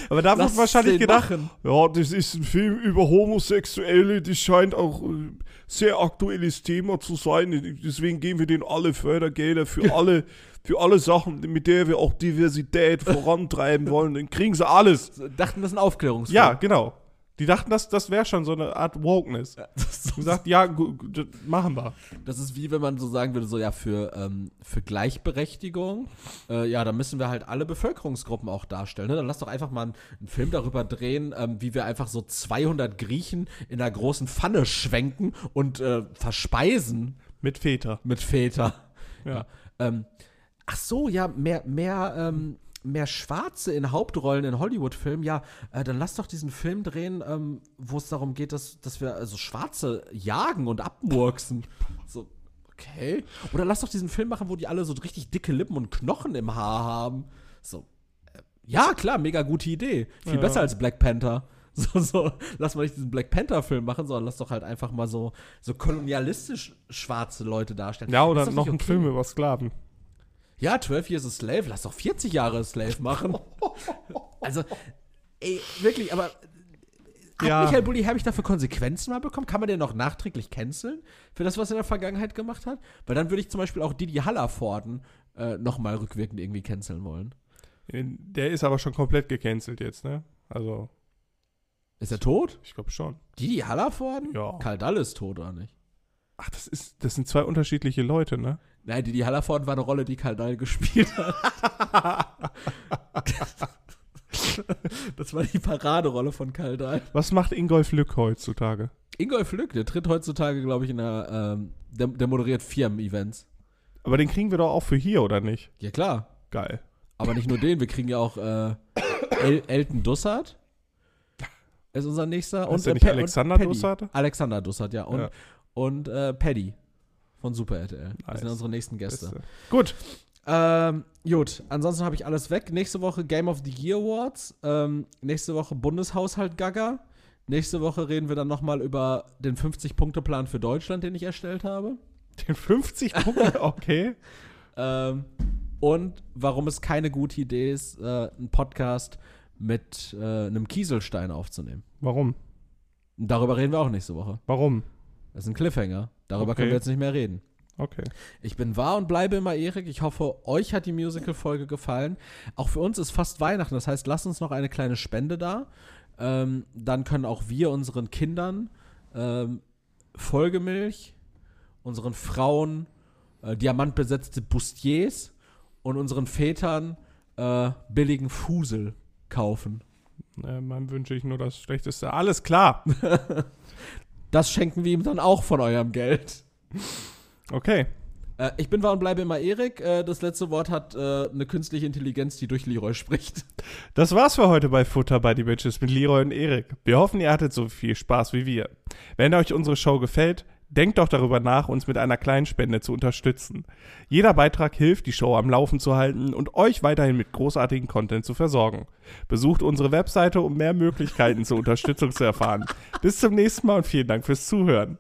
Aber da wird wahrscheinlich gedacht, machen. ja, das ist ein Film über Homosexuelle, das scheint auch äh, sehr aktuelles Thema zu sein. Deswegen geben wir denen alle Fördergelder für alle, für alle Sachen, mit der wir auch Diversität vorantreiben wollen. Dann kriegen sie alles. Dachten, das ist ein Aufklärungsfilm. Ja, genau. Die dachten, das, das wäre schon so eine Art Wokeness. Das ist Und gesagt, ja, das machen wir. Das ist wie wenn man so sagen würde, so ja, für, ähm, für Gleichberechtigung, äh, ja, da müssen wir halt alle Bevölkerungsgruppen auch darstellen. Ne? Dann lass doch einfach mal einen, einen Film darüber drehen, ähm, wie wir einfach so 200 Griechen in einer großen Pfanne schwenken und äh, verspeisen Mit Väter. mit Väter. Ja. Ähm, ach so, ja, mehr, mehr, ähm, mehr Schwarze in Hauptrollen in Hollywood-Filmen, ja, äh, dann lass doch diesen Film drehen, ähm, wo es darum geht, dass, dass wir also Schwarze jagen und abmurksen. So, okay. Oder lass doch diesen Film machen, wo die alle so richtig dicke Lippen und Knochen im Haar haben. So, äh, Ja, klar, mega gute Idee. Viel Ja. besser als Black Panther. So, so, lass mal nicht diesen Black Panther-Film machen, sondern lass doch halt einfach mal so, so kolonialistisch schwarze Leute darstellen. Ja, oder noch okay. Film über Sklaven. Ja, 12 Years a Slave, lass doch 40 Jahre a Slave machen. also, ey, wirklich, aber hat Ja. Michael Bulli Herbig dafür Konsequenzen mal bekommen? Kann man den noch nachträglich canceln für das, was er in der Vergangenheit gemacht hat? Weil dann würde ich zum Beispiel auch Didi Hallervorden äh, nochmal rückwirkend irgendwie canceln wollen. Der ist aber schon komplett gecancelt jetzt, ne? Also, Ist er tot? ich glaube schon. Didi Hallervorden? Ja. Karl Dall ist tot, oder nicht? Ach, das ist, das sind zwei unterschiedliche Leute, ne? Nein, Didi Hallervorden war eine Rolle, die Karl Dall gespielt hat. das war die Paraderolle von Karl Dall. Was macht Ingolf Lück heutzutage? Ingolf Lück, der tritt heutzutage, glaube ich, in der, ähm, der, der moderiert Firmen-Events. Aber den kriegen wir doch auch für hier, oder nicht? Ja, klar. Geil. Aber nicht nur den, wir kriegen ja auch äh, El Elton Dussard. Ist unser nächster. Ist der äh, nicht Alexander Paddy. Dussard? Alexander Dussard, ja. Und, Ja. und äh, Paddy von Super RTL. Das Nice. sind unsere nächsten Gäste. Beste. Gut. Ähm, gut, ansonsten habe ich alles weg. Nächste Woche Game of the Year Awards. Ähm, nächste Woche Bundeshaushalt Gaga. Nächste Woche reden wir dann nochmal über den 50-Punkte-Plan für Deutschland, den ich erstellt habe. Den 50 Punkte, okay. Ähm, und warum es keine gute Idee ist, äh, einen Podcast mit äh, einem Kieselstein aufzunehmen. Warum? Darüber reden wir auch nächste Woche. Warum? Das ist ein Cliffhanger. Darüber Okay. können wir jetzt nicht mehr reden. Okay. Ich bin wahr und bleibe immer Erik. Ich hoffe, euch hat die Musical-Folge gefallen. Auch für uns ist fast Weihnachten. Das heißt, lasst uns noch eine kleine Spende da. Ähm, dann können auch wir unseren Kindern ähm, Folgemilch, unseren Frauen äh, diamantbesetzte Bustiers und unseren Vätern äh, billigen Fusel kaufen. Äh, meinem wünsche ich nur das Schlechteste. Alles klar. Das schenken wir ihm dann auch von eurem Geld. Okay. Äh, ich bin wahr und bleibe immer Erik. Äh, das letzte Wort hat äh, eine künstliche Intelligenz, die durch Leroy spricht. Das war's für heute bei Futter by the Bitches mit Leroy und Erik. Wir hoffen, ihr hattet so viel Spaß wie wir. Wenn euch unsere Show gefällt, denkt doch darüber nach, uns mit einer kleinen Spende zu unterstützen. Jeder Beitrag hilft, die Show am Laufen zu halten und euch weiterhin mit großartigen Content zu versorgen. Besucht unsere Webseite, um mehr Möglichkeiten zur Unterstützung zu erfahren. Bis zum nächsten Mal und vielen Dank fürs Zuhören.